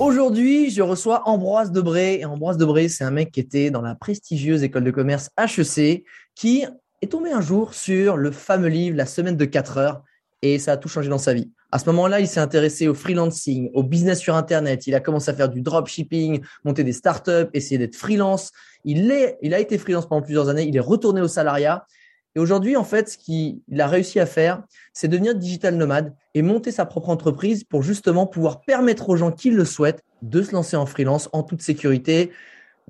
Aujourd'hui, je reçois Ambroise Debré. Et Ambroise Debré, c'est un mec qui était dans la prestigieuse école de commerce HEC, qui est tombé un jour sur le fameux livre La semaine de 4 heures et ça a tout changé dans sa vie. À ce moment-là, il s'est intéressé au freelancing, au business sur Internet. Il a commencé à faire du dropshipping, monter des startups, essayer d'être freelance. Il, est, il a été freelance pendant plusieurs années. Il est retourné au salariat. Et aujourd'hui, en fait, ce qu'il a réussi à faire, c'est devenir digital nomade et monter sa propre entreprise pour justement pouvoir permettre aux gens qui le souhaitent de se lancer en freelance en toute sécurité.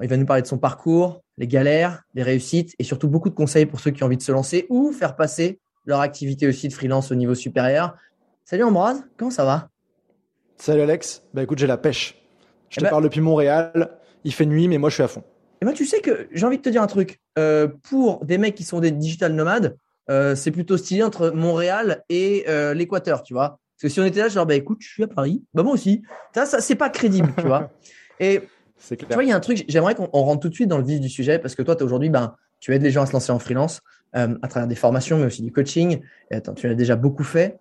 Il va nous parler de son parcours, les galères, les réussites et surtout beaucoup de conseils pour ceux qui ont envie de se lancer ou faire passer leur activité aussi de freelance au niveau supérieur. Salut Ambroise, comment ça va? Salut Alex, bah écoute, j'ai la pêche. Je eh te ben parle depuis Montréal, il fait nuit, mais moi je suis à fond. Et moi, tu sais que j'ai envie de te dire un truc. Euh, pour des mecs qui sont des digital nomades, euh, c'est plutôt stylé entre Montréal et euh, l'Équateur, tu vois. Parce que si on était là, genre, bah écoute, je suis à Paris, bah moi aussi. Ça, ça c'est pas crédible, tu vois. Et tu vois, il y a un truc, j'aimerais qu'on rentre tout de suite dans le vif du sujet parce que toi, aujourd'hui, ben, tu aides les gens à se lancer en freelance à travers des formations, mais aussi du coaching. Et attends, tu l'as déjà beaucoup fait.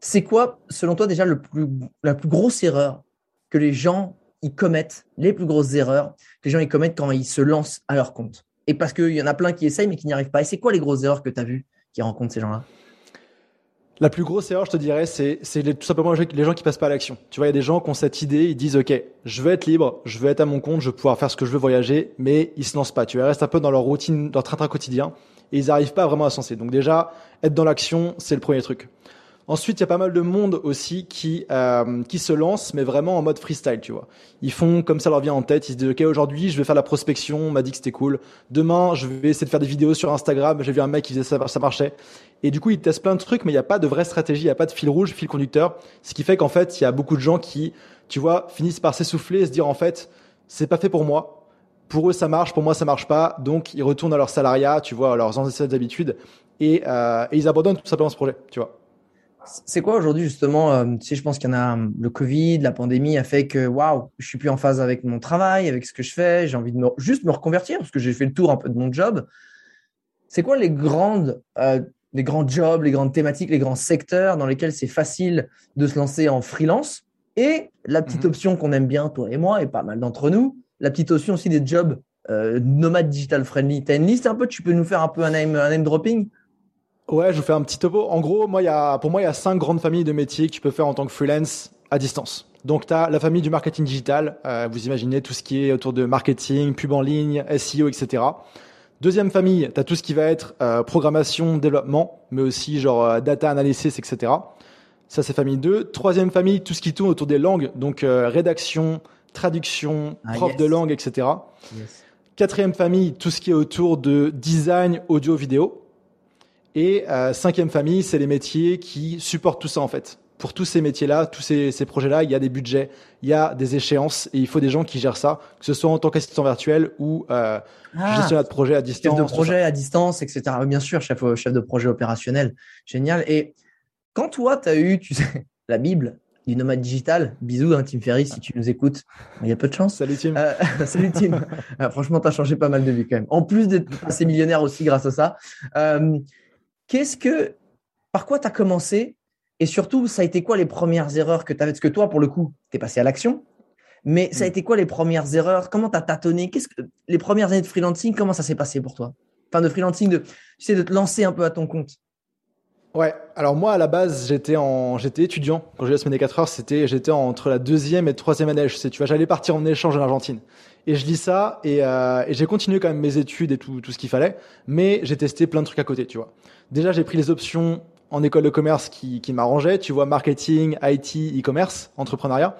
C'est quoi, selon toi, déjà le plus, la plus grosse erreur que les gens ils commettent les plus grosses erreurs que les gens ils commettent quand ils se lancent à leur compte. Et parce qu'il y en a plein qui essayent mais qui n'y arrivent pas. Et c'est quoi les grosses erreurs que tu as vues qui rencontrent ces gens-là? La plus grosse erreur, je te dirais, c'est, tout simplement les gens qui passent pas à l'action. Tu vois, il y a des gens qui ont cette idée, ils disent, OK, je veux être libre, je veux être à mon compte, je veux pouvoir faire ce que je veux voyager, mais ils se lancent pas. Tu vois, ils restent un peu dans leur routine, leur train-train quotidien, et ils n'arrivent pas vraiment à se lancer. Donc déjà, être dans l'action, c'est le premier truc. Ensuite, il y a pas mal de monde aussi qui euh, qui se lance, mais vraiment en mode freestyle, tu vois. Ils font comme ça leur vient en tête. Ils se disent ok aujourd'hui je vais faire la prospection, on m'a dit que c'était cool. Demain je vais essayer de faire des vidéos sur Instagram. J'ai vu un mec qui faisait ça, ça marchait. Et du coup ils testent plein de trucs, mais il n'y a pas de vraie stratégie, il n'y a pas de fil rouge, fil conducteur. Ce qui fait qu'en fait il y a beaucoup de gens qui, tu vois, finissent par s'essouffler et se dire en fait c'est pas fait pour moi. Pour eux ça marche, pour moi ça marche pas. Donc ils retournent à leur salariat, tu vois, à leurs anciennes habitudes et, euh, et ils abandonnent tout simplement ce projet, tu vois. C'est quoi aujourd'hui justement euh, Tu sais, je pense qu'il y en a le Covid, la pandémie a fait que waouh, je suis plus en phase avec mon travail, avec ce que je fais. J'ai envie de me, juste me reconvertir parce que j'ai fait le tour un peu de mon job. C'est quoi les grandes, euh, les grands jobs, les grandes thématiques, les grands secteurs dans lesquels c'est facile de se lancer en freelance? Et la petite mhm. option qu'on aime bien toi et moi et pas mal d'entre nous, la petite option aussi des jobs euh, nomades digital friendly. T'as une liste un peu? Tu peux nous faire un peu un name, un name dropping? Ouais, je vous fais un petit topo. En gros, moi, y a, pour moi, il y a cinq grandes familles de métiers que tu peux faire en tant que freelance à distance. Donc, tu as la famille du marketing digital. Euh, vous imaginez tout ce qui est autour de marketing, pub en ligne, SEO, etc. Deuxième famille, tu as tout ce qui va être euh, programmation, développement, mais aussi genre euh, data analysis, etc. Ça, c'est famille 2. Troisième famille, tout ce qui tourne autour des langues, donc rédaction, traduction, ah, prof de langue, etc. Quatrième famille, tout ce qui est autour de design, audio, vidéo. Et euh, cinquième famille, c'est les métiers qui supportent tout ça en fait. pour tous ces métiers-là, tous ces, ces projets-là, il y a des budgets, il y a des échéances et il faut des gens qui gèrent ça, que ce soit en tant qu'assistant virtuel ou euh, Ah, gestionnaire de projet à distance. chef de projet à distance, etc. Bien sûr, chef, chef de projet opérationnel. Génial. Et quand toi, tu as eu, tu sais, la Bible du nomade digital, bisous, hein, Tim Ferriss, si tu nous écoutes, il y a peu de chance. Salut Tim. Euh, salut Tim. Euh, franchement, tu as changé pas mal de vie quand même. En plus d'être passé millionnaire aussi grâce à ça. Qu'est-ce que, par quoi tu as commencé Et surtout, ça a été quoi les premières erreurs que tu avais Parce que toi, pour le coup, tu es passé à l'action. Mais ça a Mm. été quoi les premières erreurs? Comment tu as tâtonné? Qu'est-ce que les premières années de freelancing Comment ça s'est passé pour toi? Enfin, de freelancing, de, tu sais, de te lancer un peu à ton compte. Ouais, alors moi à la base j'étais en j'étais étudiant quand j'ai la semaine des 4 heures, c'était j'étais entre la deuxième et troisième année HEC, tu vois, j'allais partir en échange en Argentine. Et je lis ça et, euh, et j'ai continué quand même mes études et tout tout ce qu'il fallait, mais j'ai testé plein de trucs à côté, tu vois. Déjà, j'ai pris les options en école de commerce qui qui m'arrangeaient, tu vois, marketing, IT, e-commerce, entrepreneuriat.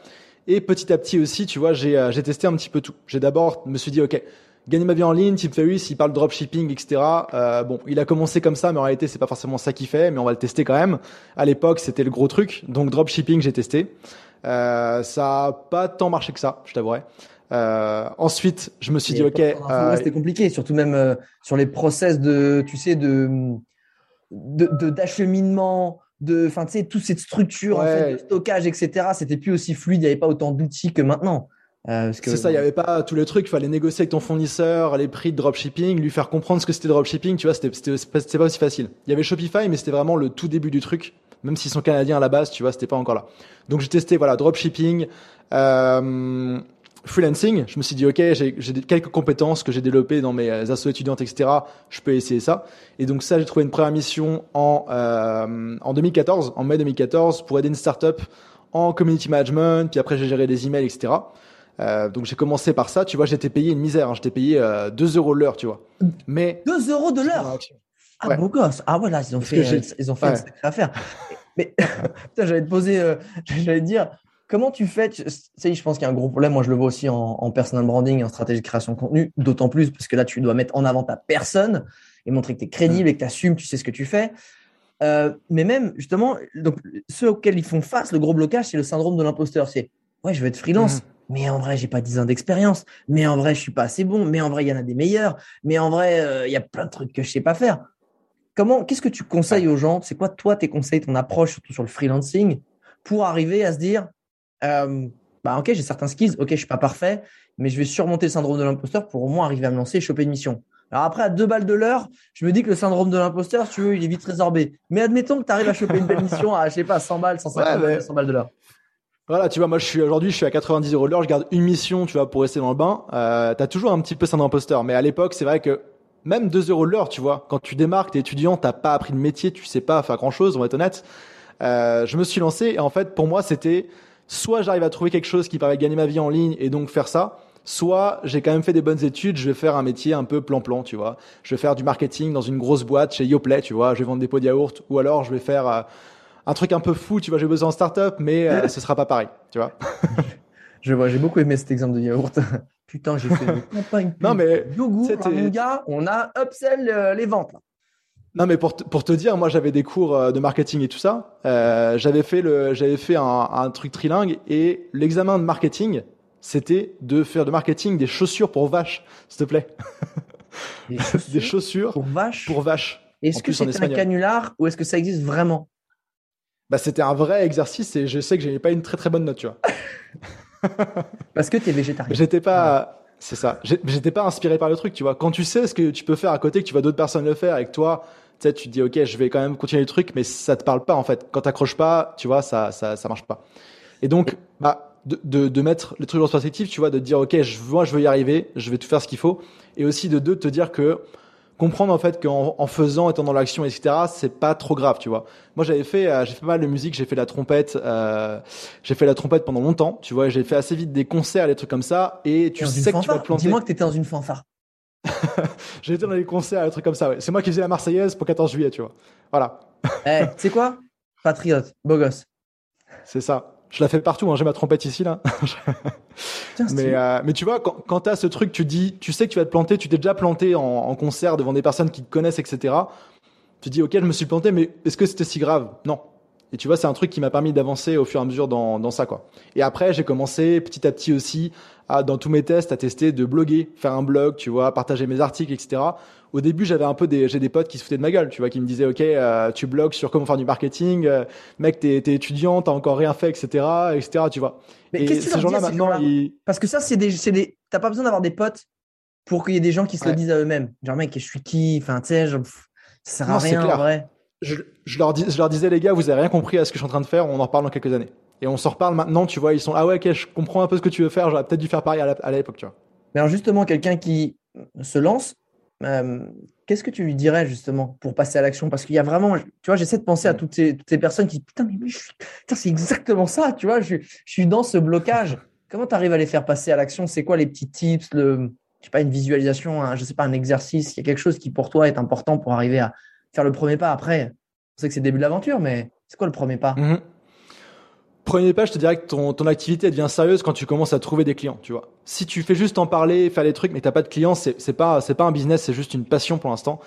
Et petit à petit aussi, tu vois, j'ai euh, testé un petit peu tout. J'ai d'abord me suis dit OK, gagner ma vie en ligne, Tim Ferriss, il parle dropshipping, etc. Euh, bon, il a commencé comme ça, mais en réalité, c'est pas forcément ça qu'il fait, mais on va le tester quand même. À l'époque, c'était le gros truc. Donc, dropshipping, j'ai testé. Euh, ça a pas tant marché que ça, je t'avouerais. Euh, ensuite, je me suis dit, ok, euh, c'était compliqué, surtout même euh, sur les process de, tu sais, de d'acheminement, de, enfin, tu sais, toute cette structure en fait, de stockage, etc. C'était plus aussi fluide, il n'y avait pas autant d'outils que maintenant. C'est ça, il y avait pas tous les trucs, il fallait négocier avec ton fournisseur, les prix de dropshipping, lui faire comprendre ce que c'était dropshipping, tu vois, c'était pas pas aussi facile. Il y avait Shopify, mais c'était vraiment le tout début du truc, même s'ils sont canadiens à la base, tu vois, c'était pas encore là. Donc j'ai testé, voilà, dropshipping, euh, freelancing, je me suis dit, ok, j'ai quelques compétences que j'ai développées dans mes assos étudiantes, etc., je peux essayer ça. Et donc ça, j'ai trouvé une première mission en, euh, en 2014, en mai 2014, pour aider une startup en community management, puis après j'ai géré des emails, etc. Euh, donc j'ai commencé par ça, tu vois, j'étais payé une misère, hein, j'étais payé euh, 2 euros l'heure, tu vois. Mais 2 euros de l'heure. Ah, Ouais. beau gosse. Ah, voilà, ils ont Parce fait, euh, ils ont fait ouais. une sacrée affaire. Mais, putain, j'allais te poser, euh, j'allais te dire, comment tu fais, tu sais, je pense qu'il y a un gros problème. Moi, je le vois aussi en, en personal branding, en stratégie de création de contenu, d'autant plus parce que là, tu dois mettre en avant ta personne et montrer que tu es crédible Mm. et que tu assumes, tu sais ce que tu fais. Euh, mais même, justement, donc, ceux auxquels ils font face, le gros blocage, c'est le syndrome de l'imposteur. C'est, ouais, je veux être freelance. Mhm. Mais en vrai, j'ai pas 10 ans d'expérience. Mais en vrai, je suis pas assez bon. Mais en vrai, il y en a des meilleurs. Mais en vrai, euh, il y a plein de trucs que je sais pas faire. Comment, qu'est-ce que tu conseilles aux gens? C'est quoi, toi, tes conseils, ton approche, surtout sur le freelancing, pour arriver à se dire, euh, bah, ok, j'ai certains skills, ok, je suis pas parfait, mais je vais surmonter le syndrome de l'imposteur pour au moins arriver à me lancer et choper une mission. Alors après, à deux balles de l'heure, je me dis que le syndrome de l'imposteur, si tu veux, il est vite résorbé. Mais admettons que tu arrives à choper une belle mission à, je sais pas, 100 balles, 150 Ouais, balles, mais- 100 balles de l'heure. Voilà, tu vois, moi je suis aujourd'hui, je suis à 90 euros l'heure, je garde une mission, tu vois, pour rester dans le bain. Euh, T'as toujours un petit peu syndrome imposteur, mais à l'époque, c'est vrai que même 2 euros l'heure, tu vois, quand tu démarres, que t'es étudiant, t'as pas appris le métier, tu sais pas faire grand chose, on va être honnête. Euh, je me suis lancé et en fait, pour moi, c'était soit j'arrive à trouver quelque chose qui permet de gagner ma vie en ligne et donc faire ça, soit j'ai quand même fait des bonnes études, je vais faire un métier un peu plan-plan, tu vois. Je vais faire du marketing dans une grosse boîte chez Yoplait, tu vois, je vais vendre des pots de yaourt, ou alors je vais faire euh, un truc un peu fou, tu vois, j'ai besoin en start-up, mais euh, ce sera pas pareil, tu vois. Je vois, j'ai beaucoup aimé cet exemple de yaourt. Putain, j'ai fait une campagne. Non, mais yogourt, gars, on a upsell euh, les ventes. là. Non, mais pour te, pour te dire, moi j'avais des cours euh, de marketing et tout ça. Euh, j'avais fait le, j'avais fait un, un truc trilingue et l'examen de marketing, c'était de faire de marketing des chaussures pour vaches, s'il te plaît, Des des chaussures pour vaches. pour vaches. Est-ce que c'est un canular ou est-ce que ça existe vraiment? Bah c'était un vrai exercice et je sais que j'avais pas une très très bonne note, tu vois. Parce que tu es végétarien. J'étais pas, c'est ça. J'étais pas inspiré par le truc, tu vois. Quand tu sais ce que tu peux faire à côté, que tu vois d'autres personnes le faire et que toi, sais, tu te dis, ok, je vais quand même continuer le truc, mais ça te parle pas en fait. Quand t'accroches pas, tu vois, ça, ça, ça marche pas. Et donc, bah, de, de, de mettre les trucs en perspective, tu vois, de te dire, ok, je, moi, je veux y arriver, je vais tout faire ce qu'il faut, et aussi de deux, de te dire que comprendre en fait qu'en en faisant, étant dans l'action, etc., c'est pas trop grave, tu vois. Moi, j'avais fait, euh, j'ai fait pas mal de musique, j'ai fait la trompette, euh, j'ai fait la trompette pendant longtemps, tu vois, j'ai fait assez vite des concerts, des trucs comme ça, et tu Dans une sais que tu vas te planter. Dis-moi que tu étais dans une fanfare. J'ai été dans des concerts, des trucs comme ça, ouais. C'est moi qui faisais la Marseillaise pour 14 juillet, tu vois. Voilà, Eh, tu sais quoi? Patriote, beau gosse. c'est ça. Je la fais partout, hein. j'ai ma trompette ici, là. Mais, euh, mais tu vois, quand, quand tu as ce truc, tu dis, tu sais que tu vas te planter, tu t'es déjà planté en, en concert devant des personnes qui te connaissent, etc. Tu dis, ok, je me suis planté, mais est-ce que c'était si grave? Non. Et tu vois, c'est un truc qui m'a permis d'avancer au fur et à mesure dans, dans ça, quoi. Et après, j'ai commencé petit à petit aussi à, dans tous mes tests, à tester de bloguer, faire un blog, tu vois, partager mes articles, etc. Au début, j'avais un peu des, j'ai des potes qui se foutaient de ma gueule, tu vois, qui me disaient, OK, euh, tu blogues sur comment faire du marketing, euh, mec, t'es, t'es étudiant, t'as encore rien fait, etc., etc., tu vois. Mais qu'est-ce que ces gens-là, maintenant, ils... Parce que ça, c'est des, c'est des, t'as pas besoin d'avoir des potes pour qu'il y ait des gens qui se le disent à eux-mêmes. Genre, mec, je suis qui? Enfin, tu sais, ça sert à rien, en vrai je, je, leur dis, je leur disais, les gars, vous avez rien compris à ce que je suis en train de faire, on en reparle dans quelques années. Et on s'en reparle maintenant, tu vois, ils sont, ah ouais, ok, je comprends un peu ce que tu veux faire, j'aurais peut-être dû faire pareil à l'époque, tu vois. Mais alors, justement, quelqu'un qui se lance, euh, qu'est-ce que tu lui dirais, justement, pour passer à l'action? Parce qu'il y a vraiment, tu vois, j'essaie de penser à toutes ces, toutes ces personnes qui, putain, mais je suis, putain, c'est exactement ça, tu vois, je, je suis dans ce blocage. Comment tu arrives à les faire passer à l'action? C'est quoi les petits tips, le, je sais pas, une visualisation, un, je sais pas, un exercice? Il y a quelque chose qui, pour toi, est important pour arriver à, faire le premier pas? Après, on sait que c'est le début de l'aventure, mais c'est quoi le premier pas? Mhm. Premier pas, je te dirais que ton, ton activité devient sérieuse quand tu commences à trouver des clients, tu vois. Si tu fais juste en parler, faire des trucs, mais t'as pas de clients, c'est, c'est pas, c'est pas un business, c'est juste une passion pour l'instant.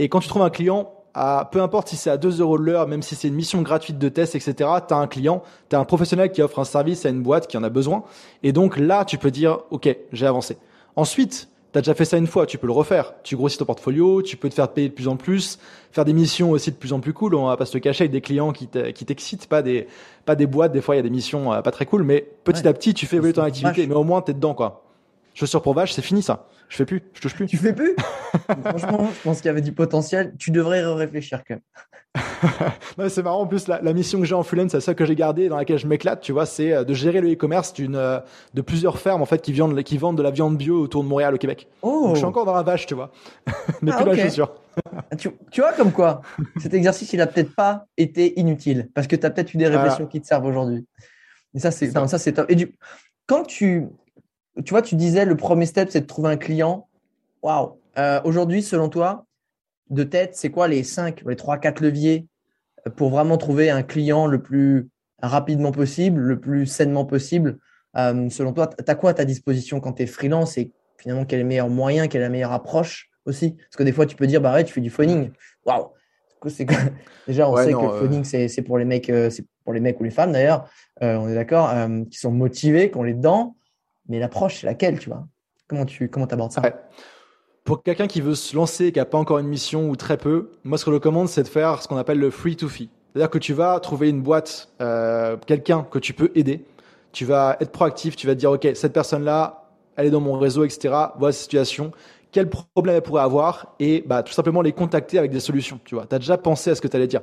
Et quand tu trouves un client, à, peu importe si c'est à 2 euros de l'heure, même si c'est une mission gratuite de test, etc., tu as un client, tu as un professionnel qui offre un service à une boîte qui en a besoin. Et donc là, tu peux dire, OK, j'ai avancé. Ensuite, T'as déjà fait ça une fois, tu peux le refaire. Tu grossis ton portfolio, tu peux te faire payer de plus en plus, faire des missions aussi de plus en plus cool. On va pas se cacher avec des clients qui t'excitent, pas des, pas des boîtes. Des fois, il y a des missions euh, pas très cool, mais petit à petit, tu fais évoluer ton activité. Mais au moins, t'es dedans, quoi. Chaussures pour vache, c'est fini ça. Je fais plus, je touche plus. Tu fais plus? Franchement, je pense qu'il y avait du potentiel. Tu devrais réfléchir quand même. c'est marrant. En plus, la, mission que j'ai en freelance, c'est ça que j'ai gardé, dans laquelle je m'éclate, tu vois, c'est euh, de gérer le e-commerce d'une, euh, de plusieurs fermes en fait qui vendent, qui vendent de la viande bio autour de Montréal au Québec. Oh. Donc, je suis encore dans la vache, tu vois, mais ah, plus la chaussure. tu, tu, vois comme quoi, cet exercice, il a peut-être pas été inutile parce que tu as peut-être eu des réflexions qui te servent aujourd'hui. Et ça, c'est, ça, c'est top. Et du, quand tu, tu vois, tu disais le premier step, c'est de trouver un client. Waouh. Euh, aujourd'hui, selon toi, de tête, c'est quoi les 5, les 3, 4 leviers pour vraiment trouver un client le plus rapidement possible, le plus sainement possible? Euh, Selon toi, tu as quoi à ta disposition quand tu es freelance et finalement quel est le meilleur moyen, quelle est la meilleure approche aussi? Parce que des fois, tu peux dire, bah ouais, tu fais du phoning. Waouh Déjà, on sait que le euh, phoning, c'est pour les mecs, c'est pour les mecs ou les femmes d'ailleurs, on est d'accord, qui sont motivés, qui ont les dents mais l'approche, c'est laquelle, tu vois? Comment tu comment abordes ça? Pour quelqu'un qui veut se lancer, qui n'a pas encore une mission ou très peu, moi, ce que je recommande, c'est de faire ce qu'on appelle le free to fee. C'est-à-dire que tu vas trouver une boîte, euh, quelqu'un que tu peux aider. Tu vas être proactif, tu vas te dire, OK, cette personne-là, elle est dans mon réseau, etc. Voilà sa situation. Quel problème elle pourrait avoir? Et bah, tout simplement les contacter avec des solutions. Tu vois, as déjà pensé à ce que tu allais dire.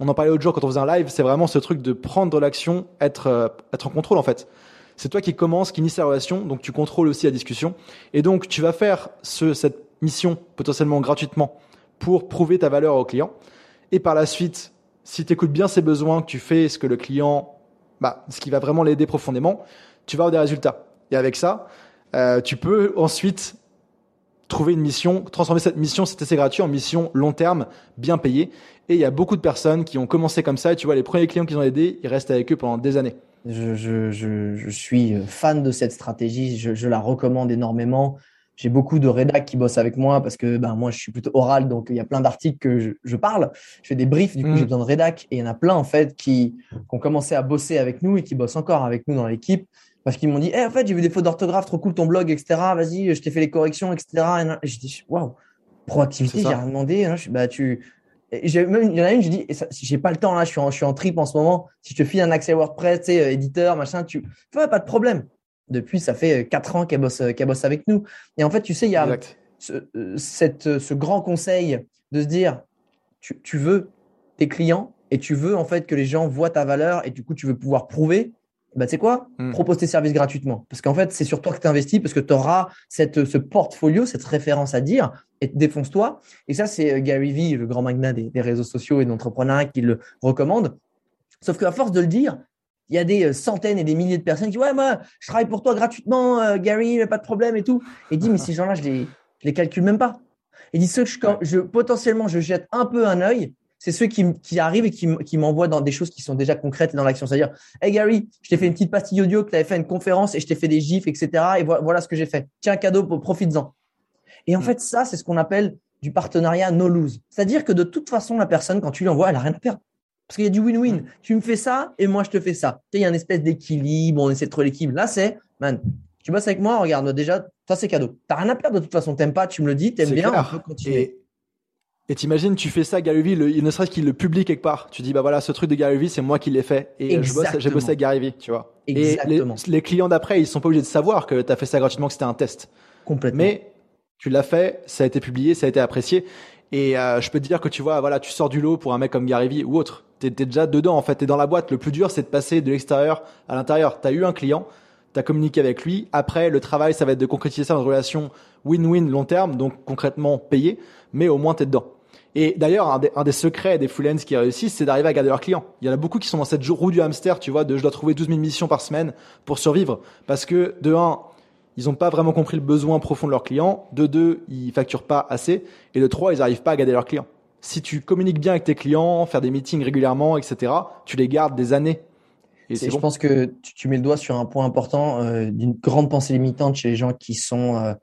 On en parlait l'autre jour quand on faisait un live, c'est vraiment ce truc de prendre l'action, être, euh, être en contrôle en fait c'est toi qui commence, qui initie la relation, donc tu contrôles aussi la discussion. Et donc, tu vas faire ce, cette mission potentiellement gratuitement pour prouver ta valeur au client. Et par la suite, si tu écoutes bien ses besoins, que tu fais ce que le client, bah, ce qui va vraiment l'aider profondément, tu vas avoir des résultats. Et avec ça, euh, tu peux ensuite trouver une mission, transformer cette mission, cet essai gratuit en mission long terme, bien payée. Et il y a beaucoup de personnes qui ont commencé comme ça. Et tu vois, les premiers clients qu'ils ont aidés, ils restent avec eux pendant des années. Je, je, je, je, suis fan de cette stratégie. Je, la recommande énormément. J'ai beaucoup de rédacs qui bossent avec moi parce que ben, moi, je suis plutôt oral, donc il y a plein d'articles que je, parle. Je fais des briefs, du coup, mmh. j'ai besoin de rédac. Et il y en a plein, en fait, qui, qui, ont commencé à bosser avec nous et qui bossent encore avec nous dans l'équipe parce qu'ils m'ont dit, hey, en fait, j'ai vu des fautes d'orthographe, trop cool ton blog, etc. Vas-y, je t'ai fait les corrections, etc. Et j'ai dit, waouh, proactivité, j'ai rien demandé. Hein. Je, bah, tu, même, il y en a une, je dis, j'ai pas le temps là, je suis en, je suis en trip en ce moment. Si je te file un accès WordPress, tu sais, euh, éditeur, machin, tu, fais pas de problème. Depuis, ça fait euh, quatre ans qu'elle bosse, euh, qu'elle bosse avec nous. Et en fait, tu sais, il y a ce, cette, ce grand conseil de se dire, tu, tu veux tes clients et tu veux en fait que les gens voient ta valeur et du coup, tu veux pouvoir prouver bah, tu sais quoi? Hmm. Propose tes services gratuitement. Parce qu'en fait, c'est sur toi que tu investis, parce que tu auras cette, ce portfolio, cette référence à dire, et défonce-toi. Et ça, c'est euh, Gary Vee, le grand magnat des, réseaux sociaux et d'entrepreneuriat, qui le recommande. Sauf qu'à force de le dire, il y a des euh, centaines et des milliers de personnes qui disent Ouais, moi, je travaille pour toi gratuitement, euh, Gary, pas de problème et tout. Et il dit Mais ces gens-là, je les, je les calcule même pas. Il dit Ceux que je, je, potentiellement, je jette un peu un œil, c'est ceux qui, qui, arrivent et qui, qui m'envoient dans des choses qui sont déjà concrètes et dans l'action. C'est-à-dire, hey Gary, je t'ai fait une petite pastille audio, que tu avais fait une conférence et je t'ai fait des gifs, etc. Et voilà, ce que j'ai fait. Tiens, cadeau, profites-en. Et en mm. fait, ça, c'est ce qu'on appelle du partenariat no lose. C'est-à-dire que de toute façon, la personne, quand tu lui envoies, elle a rien à perdre. Parce qu'il y a du win-win. Mm. Tu me fais ça et moi je te fais ça. Tu sais, il y a une espèce d'équilibre, on essaie de trouver l'équilibre. Là, c'est, man, tu bosses avec moi, regarde, déjà, ça c'est cadeau. T'as rien à perdre de toute façon, t'aimes pas, tu me le dis, t'aimes bien, on peut continuer. Et t'imagines, tu fais ça, Gary Vee, il ne serait-ce qu'il le publie quelque part. Tu dis, bah voilà, ce truc de Gary Vee, c'est moi qui l'ai fait. Et je j'ai bossé avec Gary Vee, tu vois. Exactement. Et les, clients d'après, ils sont pas obligés de savoir que tu as fait ça gratuitement, que c'était un test. Complètement. Mais tu l'as fait, ça a été publié, ça a été apprécié. Et euh, je peux te dire que tu vois, voilà, tu sors du lot pour un mec comme Gary Vee ou autre. T'es es déjà dedans, en fait, t'es dans la boîte. Le plus dur, c'est de passer de l'extérieur à l'intérieur. T'as eu un client, t'as communiqué avec lui. Après, le travail, ça va être de concrétiser ça dans une relation win-win long terme, donc concrètement payé, mais au moins t'es dedans. Et d'ailleurs, un, des secrets des freelance qui réussissent, c'est d'arriver à garder leurs clients. Il y en a beaucoup qui sont dans cette roue du hamster, tu vois, de je dois trouver 12 000 missions par semaine pour survivre. Parce que, de un, ils n'ont pas vraiment compris le besoin profond de leurs clients. De deux, ils facturent pas assez. Et de trois, ils n'arrivent pas à garder leurs clients. Si tu communiques bien avec tes clients, faire des meetings régulièrement, etc., tu les gardes des années. Et Je pense que tu, mets le doigt sur un point important euh, d'une grande pensée limitante chez les gens qui sont euh,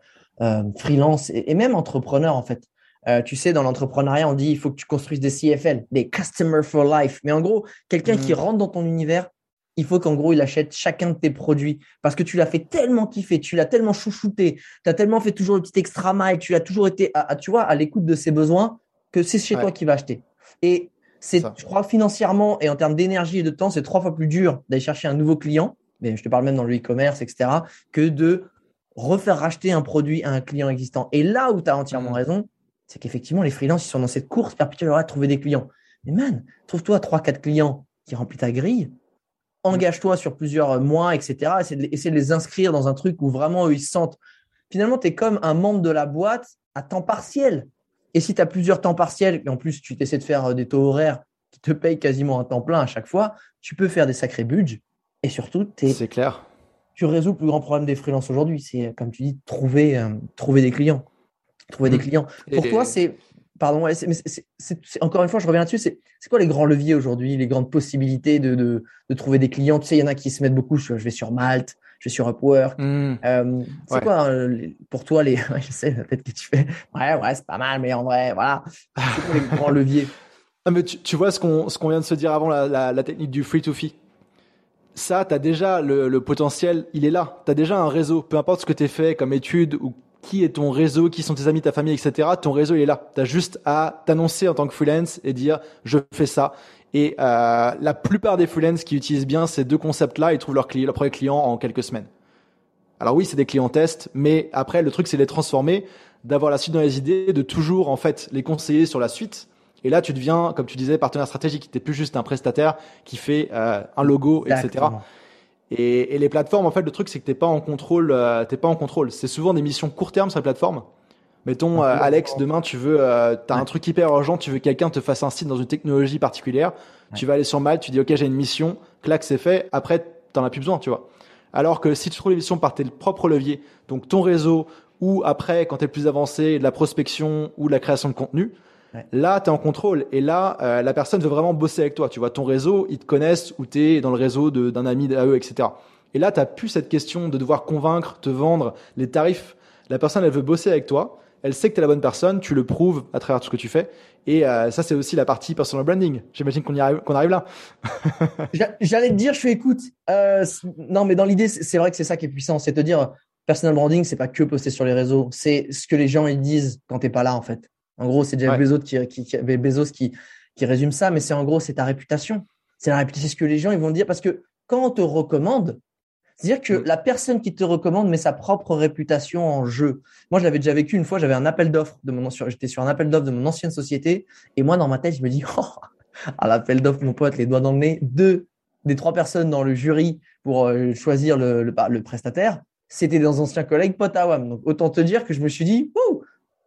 euh, freelance et, même entrepreneurs en fait. Euh, tu sais, dans l'entrepreneuriat, on dit il faut que tu construises des CFL, des Customer for Life. Mais en gros, quelqu'un qui mm. rentre dans ton univers, il faut qu'en gros, il achète chacun de tes produits parce que tu l'as fait tellement kiffer, tu l'as tellement chouchouté, tu as tellement fait toujours le petit extra mile, tu as toujours été, à, tu vois, à l'écoute de ses besoins que c'est chez toi qui va acheter. Et c'est, je crois, financièrement et en termes d'énergie et de temps, c'est trois fois plus dur d'aller chercher un nouveau client, mais je te parle même dans le e-commerce, etc., que de refaire racheter un produit à un client existant. Et là où tu as entièrement mm. raison, c'est qu'effectivement, les freelances, ils sont dans cette course perpétuelle à trouver des clients. Mais man, trouve-toi trois, quatre clients qui remplissent ta grille, engage-toi sur plusieurs mois, etc. Essaie de, les inscrire dans un truc où vraiment eux, ils se sentent. Finalement, tu es comme un membre de la boîte à temps partiel. Et si tu as plusieurs temps partiels, et en plus, tu essaies de faire euh, des taux horaires qui te payent quasiment un temps plein à chaque fois, tu peux faire des sacrés budgets. Et surtout, c'est clair. Tu résous le plus grand problème des freelances aujourd'hui. C'est, comme tu dis, trouver, euh, trouver des clients trouver des mmh. clients. Pour toi, c'est pardon, mais encore une fois, je reviens là-dessus. C'est quoi les grands leviers aujourd'hui, les grandes possibilités de, de, trouver des clients? Tu sais, il y en a qui se mettent beaucoup. Je, vais sur Malte, je vais sur Upwork. Mmh. Euh, c'est quoi euh, pour toi les Je sais peut-être que tu fais. Ouais, ouais, c'est pas mal, mais en vrai, voilà. C'est quoi les grands leviers? Ah, mais tu, vois ce qu'on qu'on vient de se dire avant la, la, technique du free to fee. Ça, tu as déjà le, le, potentiel, il est là. Tu as déjà un réseau, peu importe ce que tu fait comme étude ou qui est ton réseau, qui sont tes amis, ta famille, etc. Ton réseau, il est là. Tu as juste à t'annoncer en tant que freelance et dire je fais ça. Et euh, la plupart des freelance qui utilisent bien ces deux concepts-là, ils trouvent leur, client, premier client en quelques semaines. Alors oui, c'est des clients tests, mais après, le truc, c'est les transformer, d'avoir la suite dans les idées, de toujours en fait les conseiller sur la suite. Et là, tu deviens, comme tu disais, partenaire stratégique. Tu n'es plus juste un prestataire qui fait euh, un logo, etc. Et, et, les plateformes, en fait, le truc, c'est que t'es pas en contrôle. Euh, t'es pas en contrôle. C'est souvent des missions court terme sur les plateformes. Mettons, euh, Alex, demain, tu veux, euh, t'as un truc hyper urgent, tu veux que quelqu'un te fasse un site dans une technologie particulière. Tu vas aller sur Malte, tu dis, ok, j'ai une mission, clac, c'est fait. Après, t'en as plus besoin, tu vois. Alors que si tu trouves les missions par tes propres leviers, donc ton réseau, ou après, quand tu es plus avancé, de la prospection ou de la création de contenu, Là, tu es en contrôle. Et là, euh, la personne veut vraiment bosser avec toi. Tu vois, ton réseau, ils te connaissent ou tu es dans le réseau d'un ami à eux, etc. Et là, tu n'as plus cette question de devoir convaincre, te vendre les tarifs. La personne, elle veut bosser avec toi. Elle sait que tu es la bonne personne. Tu le prouves à travers tout ce que tu fais. Et euh, ça, c'est aussi la partie personal branding. J'imagine qu'on arrive, qu'on arrive là. J'allais te dire, je fais écoute. Euh, non, mais dans l'idée, c'est vrai que c'est ça qui est puissant. C'est te dire, personal branding, c'est pas que poster sur les réseaux. C'est ce que les gens ils disent quand t'es pas là, en fait. En gros, c'est Jeff Bezos, qui, qui, Bezos qui, qui résume ça, mais c'est en gros, c'est ta réputation. C'est la réputation, ce que les gens ils vont dire parce que quand on te recommande, c'est-à-dire que mm. la personne qui te recommande met sa propre réputation en jeu. Moi, je l'avais déjà vécu une fois, j'avais un appel d'offres de mon j'étais sur un appel d'offres de mon ancienne société et moi dans ma tête, je me dis oh, à l'appel d'offres mon pote, les doigts dans le nez, deux des trois personnes dans le jury pour euh, choisir le, le, le prestataire, c'était des anciens collègues potes à WAM. Donc autant te dire que je me suis dit Ouh,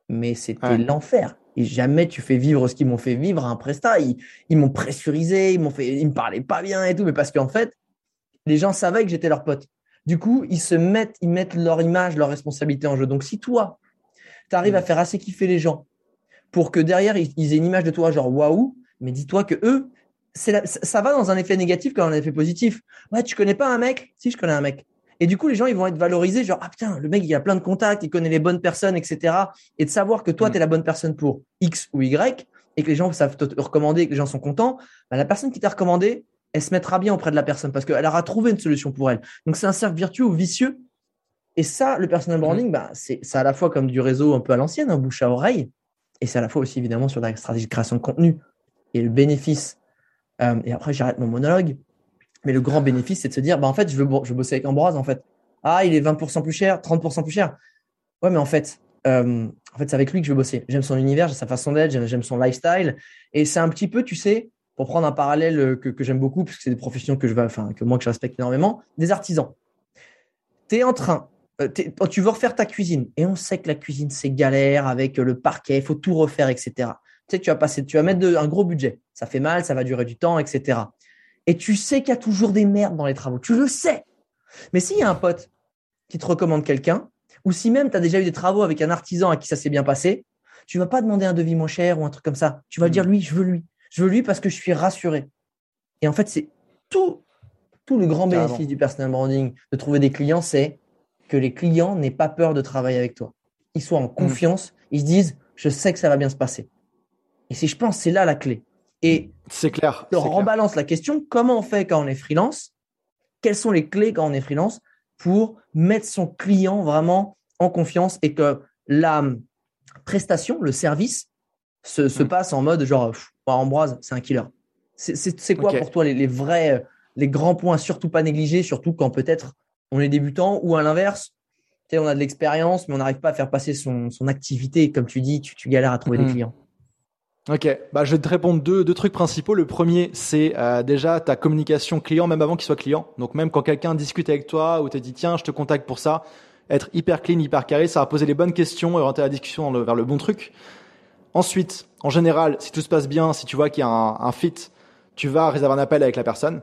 mais c'était l'enfer. Et jamais tu fais vivre ce qu'ils m'ont fait vivre à un prestat. Ils, ils m'ont pressurisé, ils m'ont fait, ils me parlaient pas bien et tout, mais parce qu'en fait, les gens savaient que j'étais leur pote. Du coup, ils se mettent, ils mettent leur image, leur responsabilité en jeu. Donc, si toi, tu arrives à mm. faire assez kiffer les gens pour que derrière, ils, aient une image de toi, genre waouh, mais dis-toi que eux, ça va dans un effet négatif comme un effet positif. Ouais, tu connais pas un mec? Si, je connais un mec. Et du coup, les gens, ils vont être valorisés, genre, ah putain, le mec, il a plein de contacts, il connaît les bonnes personnes, etc. Et de savoir que toi, mm. tu es la bonne personne pour X ou Y, et que les gens savent te recommander et que les gens sont contents, bah, la personne qui t'a recommandé, elle se mettra bien auprès de la personne parce qu'elle aura trouvé une solution pour elle. Donc c'est un cercle vertueux ou vicieux. Et ça, le personal branding, bah, c'est à la fois comme du réseau un peu à l'ancienne, un bouche à oreille, et c'est à la fois aussi évidemment sur la stratégie de création de contenu et le bénéfice. Euh, et après, j'arrête mon monologue. Mais le grand bénéfice, c'est de se dire, bah, en fait, je veux, bosser avec Ambroise, en fait. Ah, il est 20% plus cher, 30% plus cher. Ouais, mais en fait, euh, en fait, c'est avec lui que je veux bosser. J'aime son univers, j'aime sa façon d'être, j'aime son lifestyle. Et c'est un petit peu, tu sais, pour prendre un parallèle que, que j'aime beaucoup, puisque c'est des professions que je vais, enfin, que moi, que je respecte énormément, des artisans. Tu es en train, euh, tu veux refaire ta cuisine, et on sait que la cuisine, c'est galère avec le parquet, il faut tout refaire, etc. Tu sais, tu vas passer, tu vas mettre un gros budget. Ça fait mal, ça va durer du temps, etc. Et tu sais qu'il y a toujours des merdes dans les travaux. Tu le sais. Mais s'il y a un pote qui te recommande quelqu'un, ou si même tu as déjà eu des travaux avec un artisan à qui ça s'est bien passé, tu vas pas demander un devis moins cher ou un truc comme ça. Tu vas dire, lui, je veux lui. Je veux lui parce que je suis rassuré. Et en fait, c'est tout, tout le grand bénéfice du personal branding, de trouver des clients, c'est que les clients n'aient pas peur de travailler avec toi. Ils soient en mm. confiance, ils se disent, je sais que ça va bien se passer. Et si je pense, c'est là la clé. Et c'est clair. On rebalance la question, comment on fait quand on est freelance? Quelles sont les clés quand on est freelance pour mettre son client vraiment en confiance et que la prestation, le service, se, mm. passe en mode genre, Ambroise, c'est un killer. C'est quoi pour toi les, vrais, les grands points, surtout pas négligés, surtout quand peut-être on est débutant ou à l'inverse, on a de l'expérience, mais on n'arrive pas à faire passer son, activité. Comme tu dis, tu, galères à trouver des mm. clients. Ok, bah, je vais te répondre deux, deux trucs principaux. Le premier, c'est euh, déjà ta communication client, même avant qu'il soit client. Donc même quand quelqu'un discute avec toi ou te dit tiens, je te contacte pour ça, être hyper clean, hyper carré, ça va poser les bonnes questions et orienter la discussion vers le bon truc. Ensuite, en général, si tout se passe bien, si tu vois qu'il y a un, un, fit, tu vas réserver un appel avec la personne.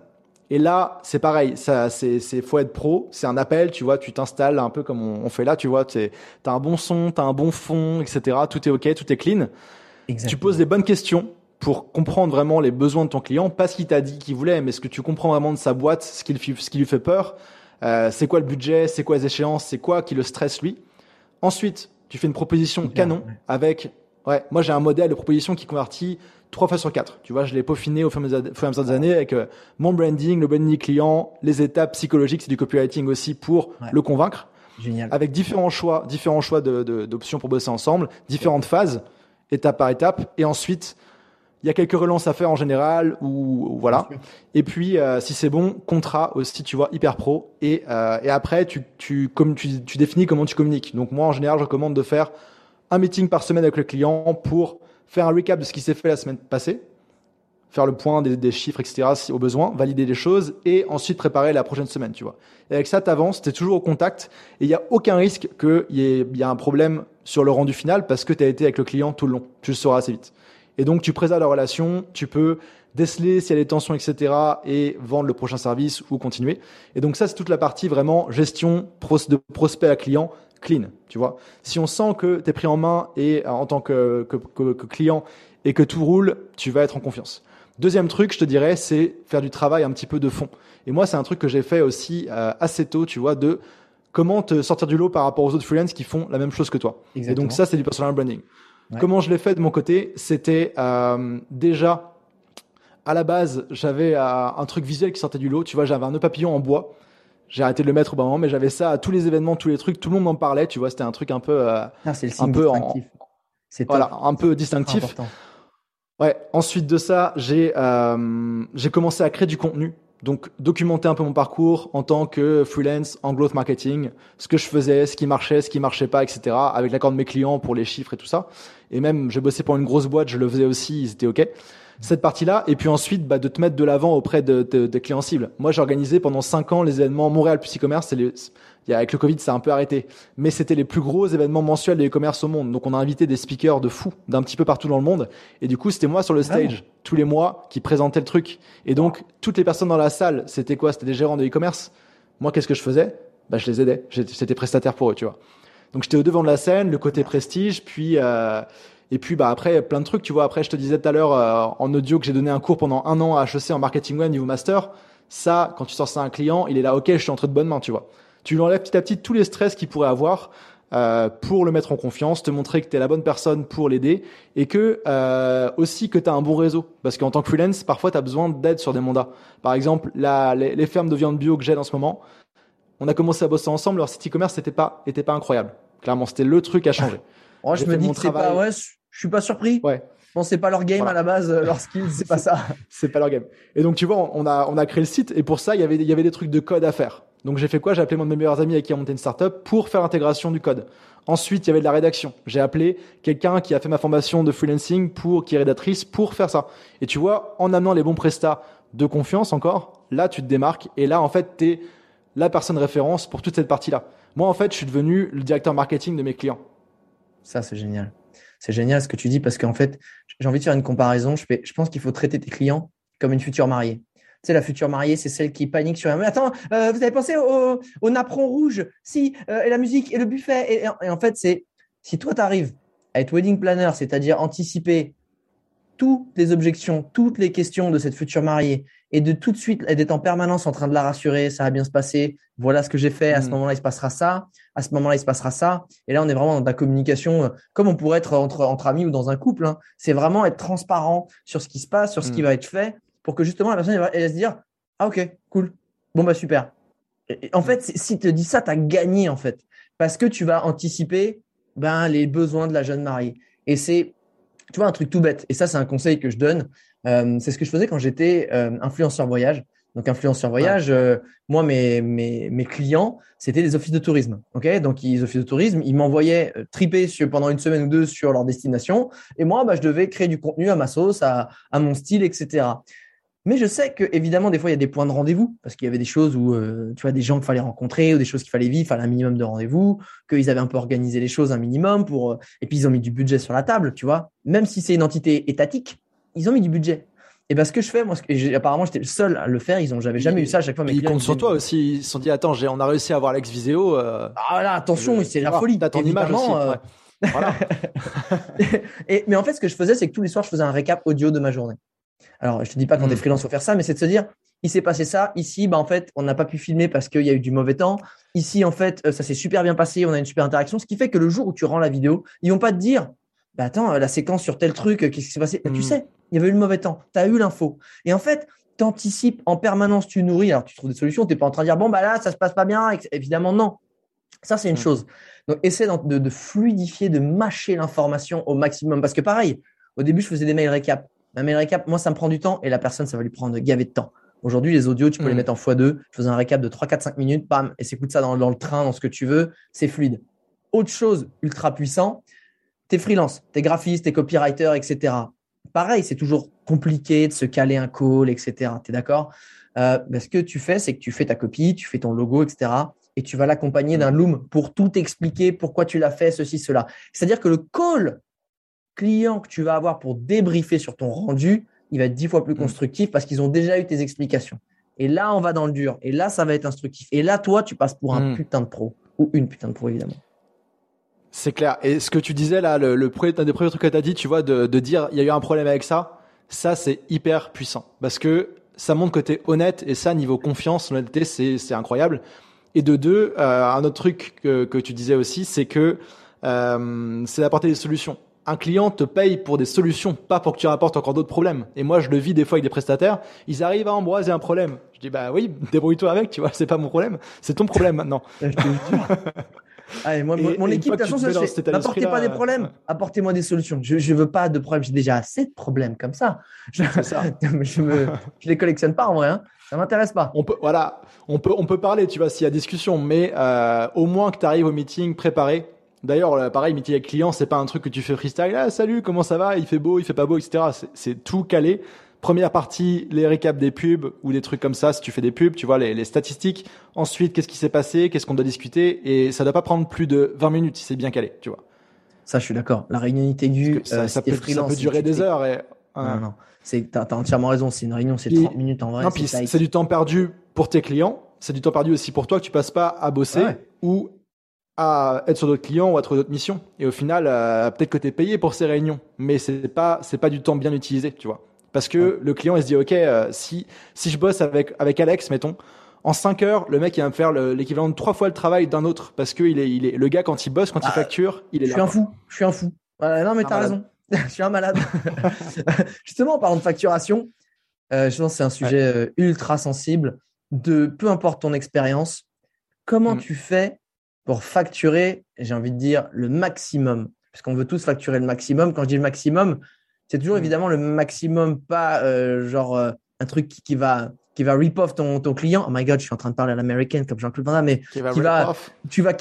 Et là, c'est pareil, ça, c'est, c'est faut être pro. C'est un appel, tu vois, tu t'installes un peu comme on, fait là, tu vois, tu as un bon son, tu as un bon fond, etc. Tout est ok, tout est clean. Tu poses les bonnes questions pour comprendre vraiment les besoins de ton client, pas ce qu'il t'a dit qu'il voulait, mais ce que tu comprends vraiment de sa boîte, ce qui, ce qui lui fait peur, euh, c'est quoi le budget, c'est quoi les échéances, c'est quoi qui le stresse lui. Ensuite, tu fais une proposition canon avec, ouais, moi j'ai un modèle de proposition qui convertit trois fois sur quatre. Tu vois, je l'ai peaufiné au fur et à mesure des années avec euh, mon branding, le branding client, les étapes psychologiques, c'est du copywriting aussi pour le convaincre. Génial. Avec différents choix, différents choix d'options de, pour bosser ensemble, différentes phases étape par étape. Et ensuite, il y a quelques relances à faire en général ou, voilà. Et puis euh, si c'est bon, contrat aussi, tu vois, hyper pro. Et, euh, et après, tu, tu, comme tu, tu définis comment tu communiques. Donc moi, en général, je recommande de faire un meeting par semaine avec le client pour faire un recap de ce qui s'est fait la semaine passée, faire le point des, des chiffres, etc. Si, au besoin, valider les choses et ensuite préparer la prochaine semaine, tu vois. Et avec ça, tu avances, tu es toujours au contact et il n'y a aucun risque qu'il y, ait, y a un problème sur le rendu final parce que tu as été avec le client tout le long. Tu le sauras assez vite. Et donc, tu préserves la relation, tu peux déceler s'il y a des tensions, etc. et vendre le prochain service ou continuer. Et donc, ça, c'est toute la partie vraiment gestion de prospect à client clean, tu vois. Si on sent que tu es pris en main et en tant que, que, que, client et que tout roule, tu vas être en confiance. Deuxième truc, je te dirais, c'est faire du travail un petit peu de fond. Et moi, c'est un truc que j'ai fait aussi euh, assez tôt, tu vois, de comment te sortir du lot par rapport aux autres freelances qui font la même chose que toi. Et donc ça, c'est du personal branding. Comment je l'ai fait de mon côté C'était euh, déjà à la base, j'avais euh, un truc visuel qui sortait du lot. Tu vois, j'avais un nœud papillon en bois. J'ai arrêté de le mettre au bon moment, mais j'avais ça à tous les événements, tous les trucs. Tout le monde m'en parlait. Tu vois, c'était un truc un peu, euh, ah, un peu distinctif. voilà, un peu distinctif. Ouais. Ensuite de ça, j'ai j'ai commencé à créer du contenu donc documenter un peu mon parcours en tant que freelance en growth marketing, ce que je faisais, ce qui marchait, ce qui marchait pas, etc. Avec l'accord de mes clients pour les chiffres et tout ça. Et même, j'ai bossé pour une grosse boîte, je le faisais aussi, ils étaient ok. Cette partie-là, et puis ensuite, bah, de te mettre de l'avant auprès de, des clients cibles. Moi, j'ai organisé pendant cinq ans les événements Montréal plus e-commerce. C'est les, avec le Covid, ça a un peu arrêté. Mais c'était les plus gros événements mensuels de e-commerce au monde. Donc, on a invité des speakers de fous d'un petit peu partout dans le monde. Et du coup, c'était moi sur le stage tous les mois qui présentait le truc. Et donc, toutes les personnes dans la salle, c'était quoi? C'était des gérants de e-commerce. Moi, qu'est-ce que je faisais? Bah, Je les aidais. C'était prestataire pour eux, tu vois. Donc, j'étais au devant de la scène, le côté prestige, puis... Euh, et puis bah après plein de trucs, tu vois. Après, je te disais tout à l'heure euh, en audio que j'ai donné un cours pendant un an à HEC en marketing web niveau master. Ça, quand tu sors ça à un client, il est là, ok, je suis entre de bonnes mains, tu vois tu lui enlèves petit à petit tous les stress qu'il pourrait avoir. euh, pour le mettre en confiance, te montrer que tu es la bonne personne pour l'aider et que euh, aussi que tu as un bon réseau. Parce qu'en tant que freelance, parfois tu as besoin d'aide sur des mandats. Par exemple, la, les, les, fermes de viande bio que j'aide en ce moment, on a commencé à bosser ensemble, leur site e-commerce n'était pas, était pas incroyable. Clairement, c'était le truc à changer. Moi, je me dis que c'est pas, ouais, je suis pas surpris. Ouais. Bon, c'est pas leur game à la base, euh, lorsqu'ils, c'est pas ça. c'est pas leur game. Et donc, tu vois, on a, on a créé le site et pour ça, il y avait, il y avait des trucs de code à faire. Donc j'ai fait quoi? J'ai appelé mon de mes meilleurs amis avec qui a monté une startup pour faire l'intégration du code. Ensuite, il y avait de la rédaction. J'ai appelé quelqu'un qui a fait ma formation de freelancing pour, qui est rédactrice pour faire ça. Et tu vois, en amenant les bons prestats de confiance encore, là, tu te démarques et là, en fait, tu es la personne référence pour toute cette partie-là. Moi, en fait, je suis devenu le directeur marketing de mes clients. Ça, c'est génial. C'est génial ce que tu dis parce qu'en fait, j'ai envie de faire une comparaison. Je, je pense qu'il faut traiter tes clients comme une future mariée sais, la future mariée, c'est celle qui panique sur un. Mais attends, euh, vous avez pensé au, au napperon rouge? Si, euh, et la musique et le buffet. Et, en fait, c'est si toi, tu arrives à être wedding planner, c'est-à-dire anticiper toutes les objections, toutes les questions de cette future mariée et de tout de suite d'être en permanence en train de la rassurer, ça va bien se passer, voilà ce que j'ai fait, à ce mm. moment-là, il se passera ça, à ce moment-là, il se passera ça. Et là, on est vraiment dans la communication, euh, comme on pourrait être entre, entre amis ou dans un couple. Hein. C'est vraiment être transparent sur ce qui se passe, sur ce qui mm. va être fait pour que justement la personne elle va, se dire Ah, ok, cool. Bon, bah super. en fait, si tu te dis ça, tu as gagné en fait. Parce que tu vas anticiper ben, les besoins de la jeune mariée. Et c'est, tu vois, un truc tout bête. Et ça, c'est un conseil que je donne. Euh, c'est ce que je faisais quand j'étais euh, influenceur voyage. Donc, influenceur voyage, euh, moi, mes, mes, mes clients, c'était des offices de tourisme. ok? Donc, les offices de tourisme, ils m'envoyaient triper sur, pendant une semaine ou deux sur leur destination. Et moi, bah, je devais créer du contenu à ma sauce, à, à mon style, etc. Mais je sais que évidemment des fois il y a des points de rendez-vous parce qu'il y avait des choses où euh, tu vois des gens qu'il fallait rencontrer ou des choses qu'il fallait vivre, il fallait un minimum de rendez-vous, qu'ils avaient un peu organisé les choses un minimum pour euh, et puis ils ont mis du budget sur la table, tu vois. Même si c'est une entité étatique, ils ont mis du budget. Et ben ce que je fais moi, ce apparemment j'étais le seul à le faire, ils ont j'avais jamais eu ça à chaque fois. ils comptent sur toi aussi, ils se sont dit attends, on a réussi à avoir l'ex vidéo. Euh, ah là attention, c'est la folie. T'as ton image aussi. Voilà. et, mais en fait ce que je faisais c'est que tous les soirs je faisais un récap audio de ma journée. Alors, je te dis pas quand tu es hmm. freelance, faut faire ça, mais c'est de se dire, il s'est passé ça. Ici, bah, en fait, on n'a pas pu filmer parce qu'il y a eu du mauvais temps. Ici, en fait, euh, ça s'est super bien passé. On a une super interaction. Ce qui fait que le jour où tu rends la vidéo, ils vont pas te dire, bah, attends, la séquence sur tel truc, qu'est-ce qui s'est passé? Tu hmm. sais, il y avait eu le mauvais temps. Tu as eu l'info. Et en fait, tu anticipes en permanence, tu nourris. Alors, tu trouves des solutions. Tu n'es pas en train de dire, bon, bah là, ça se passe pas bien. Évidemment, non. Ça, c'est une hmm. chose. Donc, essaie de, de fluidifier, de mâcher l'information au maximum. Parce que pareil, au début, je faisais des mails récap. Un mail récap, moi, ça me prend du temps et la personne, ça va lui prendre gavé de temps. Aujourd'hui, les audios, tu peux les mm. mettre en x2. Je faisais un récap de 3, 4, 5 minutes, bam, et s'écoute ça dans, le train, dans ce que tu veux. C'est fluide. Autre chose ultra puissant, t'es freelance, t'es graphiste, t'es copywriter, etc. Pareil, c'est toujours compliqué de se caler un call, etc. T'es d'accord? Euh, ben, Ce que tu fais, c'est que tu fais ta copie, tu fais ton logo, etc. Et tu vas l'accompagner d'un loom pour tout expliquer pourquoi tu l'as fait, ceci, cela. C'est-à-dire que le call client que tu vas avoir pour débriefer sur ton rendu, il va être dix fois plus mm. constructif parce qu'ils ont déjà eu tes explications. Et là, on va dans le dur. Et là, ça va être instructif. Et là, toi, tu passes pour un mm. putain de pro. Ou une putain de pro, évidemment. C'est clair. Et ce que tu disais là, le, le un des premiers trucs que tu as dit, tu vois, de, dire il y a eu un problème avec ça, ça, c'est hyper puissant. Parce que ça montre que tu es honnête. Et ça, niveau confiance, honnêteté, c'est incroyable. Et de deux, euh, un autre truc que, que tu disais aussi, c'est que euh, c'est d'apporter des solutions un client te paye pour des solutions, pas pour que tu rapportes encore d'autres problèmes. Et moi, je le vis des fois avec des prestataires, ils arrivent à embraser un problème. Je dis, bah oui, débrouille-toi avec, tu vois, c'est pas mon problème, c'est ton problème maintenant. Allez, moi, mon équipe, de toute façon, n'apportez pas des problèmes, apportez-moi des solutions. Je ne veux pas de problèmes, j'ai déjà assez de problèmes comme ça. Je, ça. je, me, je les collectionne pas en vrai, hein. ça m'intéresse pas. On peut, voilà, on peut, on peut parler, tu vois, s'il y a discussion, mais euh, au moins que tu arrives au meeting préparé, D'ailleurs, pareil, métier avec client, c'est pas un truc que tu fais freestyle. Ah, salut, comment ça va? Il fait beau, il fait pas beau, etc. C'est tout calé. Première partie, les récaps des pubs ou des trucs comme ça. Si tu fais des pubs, tu vois les, les statistiques. Ensuite, qu'est-ce qui s'est passé? Qu'est-ce qu'on doit discuter? Et ça doit pas prendre plus de 20 minutes si c'est bien calé, tu vois. Ça, je suis d'accord. La réunion aiguë, ça, euh, ça, peut, ça peut durer des heures. Et, Non, non. C'est, t'as, as entièrement raison. C'est une réunion, c'est 30 minutes en vrai. Non, puis c'est, du temps perdu pour tes clients. C'est du temps perdu aussi pour toi que tu passes pas à bosser ou à être sur d'autres clients ou à trouver d'autres missions. Et au final, euh, peut-être que tu es payé pour ces réunions, mais c'est pas c'est pas du temps bien utilisé, tu vois. Parce que le client il se dit OK, euh, si si je bosse avec avec Alex, mettons, En 5 heures, le mec il va me faire l'équivalent de trois fois le travail d'un autre parce que il est, il est, le gars quand il bosse, quand il ah, facture, il est là. Je suis un fou, je suis un fou. non mais t'as raison, je suis un malade. Justement, en parlant de facturation, euh, je pense que c'est un sujet euh, ultra sensible. De peu importe ton expérience, comment mm. tu fais pour facturer, j'ai envie de dire, le maximum Puisqu'on veut tous facturer le maximum. Quand je dis le maximum, c'est toujours mm. évidemment le maximum, pas euh, genre un truc qui, va qui va rip off ton, ton client. Oh my god, je suis en train de parler à l'américaine comme Jean-Claude Van Damme, mais qui va, tu vas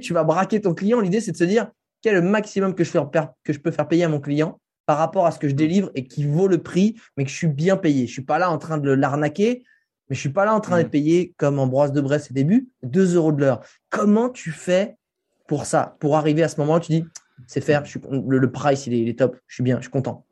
tu, vas braquer ton client. L'idée c'est de se dire quel est le maximum que je, fais, que je peux faire payer à mon client par rapport à ce que je mm. délivre et qui vaut le prix, mais que je suis bien payé. Je suis pas là en train de l'arnaquer, mais je suis pas là en train d'être mm. payé comme Ambroise de Bresse au début, 2 euros de l'heure. Comment tu fais pour ça, pour arriver à ce moment où tu dis, c'est faire, le, price, il est, il est top, je suis bien, je suis content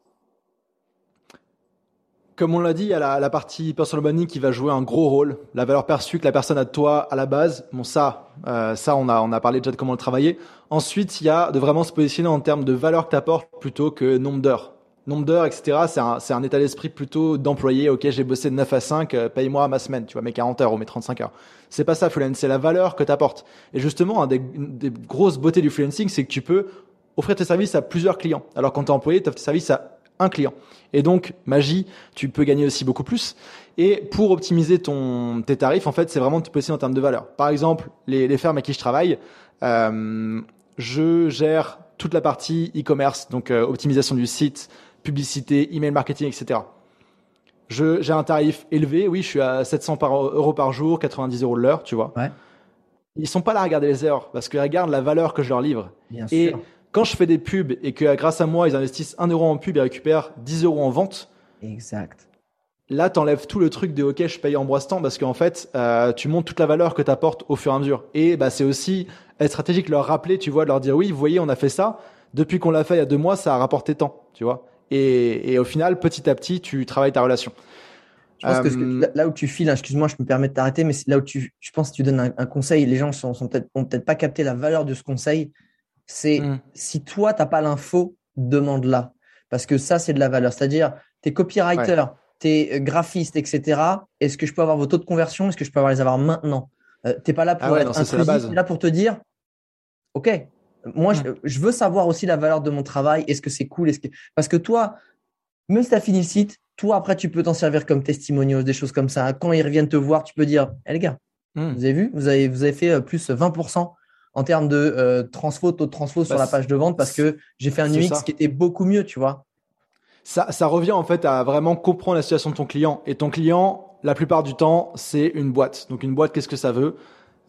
comme on l'a dit, il y a la, la, partie personal branding qui va jouer un gros rôle. La valeur perçue que la personne a de toi à la base. Bon, ça, euh, ça, on a, on a parlé déjà de comment le travailler. Ensuite, il y a de vraiment se positionner en termes de valeur que tu apportes plutôt que nombre d'heures. Nombre d'heures, etc. C'est un, un état d'esprit plutôt d'employé. Ok, j'ai bossé de 9 à 5, euh, paye-moi ma semaine, tu vois, mes 40 heures ou mes 35 heures. C'est pas ça, freelance. C'est la valeur que tu apportes. Et justement, un des, des grosses beautés du freelancing, c'est que tu peux offrir tes services à plusieurs clients. Alors quand tu es employé, tu offres tes services à un client. Et donc, magie, tu peux gagner aussi beaucoup plus. Et pour optimiser ton, tes tarifs, en fait, c'est vraiment positionner en termes de valeur. Par exemple, les, les fermes à qui je travaille, euh, je gère toute la partie e-commerce, donc euh, optimisation du site, publicité, email marketing, etc. Je, j'ai un tarif élevé, oui, je suis à 700 par, euros par jour, 90 euros de l'heure, tu vois. Ouais. Ils sont pas là à regarder les heures, parce qu'ils regardent la valeur que je leur livre. Bien et sûr quand je fais des pubs et que grâce à moi, ils investissent 1 euro en pub et récupèrent 10 euros en vente. Exact. Là, t'enlèves tout le truc de OK, je paye en broistant parce qu'en fait, euh, tu montes toute la valeur que tu apportes au fur et à mesure. Et bah, c'est aussi être stratégique, leur rappeler, tu vois, de leur dire oui, vous voyez, on a fait ça. Depuis qu'on l'a fait il y a deux mois, ça a rapporté tant, tu vois. Et, au final, petit à petit, tu travailles ta relation. Je pense que, euh, là où tu files, hein, excuse-moi, je me permets de t'arrêter, mais là où tu, je pense que tu donnes un, conseil, les gens sont, sont peut-être, peut-être pas capté la valeur de ce conseil. C'est mm. si toi, tu n'as pas l'info, demande-la. Parce que ça, c'est de la valeur. C'est-à-dire, tu es copywriter, tu es graphiste, etc. Est-ce que je peux avoir vos taux de conversion? Est-ce que je peux avoir les avoir maintenant? Euh, Tu n'es pas là pour ah être intrusif, là pour te dire, OK, moi, je, veux savoir aussi la valeur de mon travail. Est-ce que c'est cool? Est -ce que... Parce que toi, même si tu as fini le site, toi, après, tu peux t'en servir comme testimonial, des choses comme ça. Quand ils reviennent te voir, tu peux dire, hé les gars, mm. vous avez vu, vous avez, vous avez fait euh, plus 20% en termes de euh, transfo, taux de transfo sur bah, la page de vente parce que j'ai fait un UX qui était beaucoup mieux, tu vois. Ça, ça revient en fait à vraiment comprendre la situation de ton client. Et ton client, la plupart du temps, c'est une boîte. Donc une boîte, qu'est-ce que ça veut?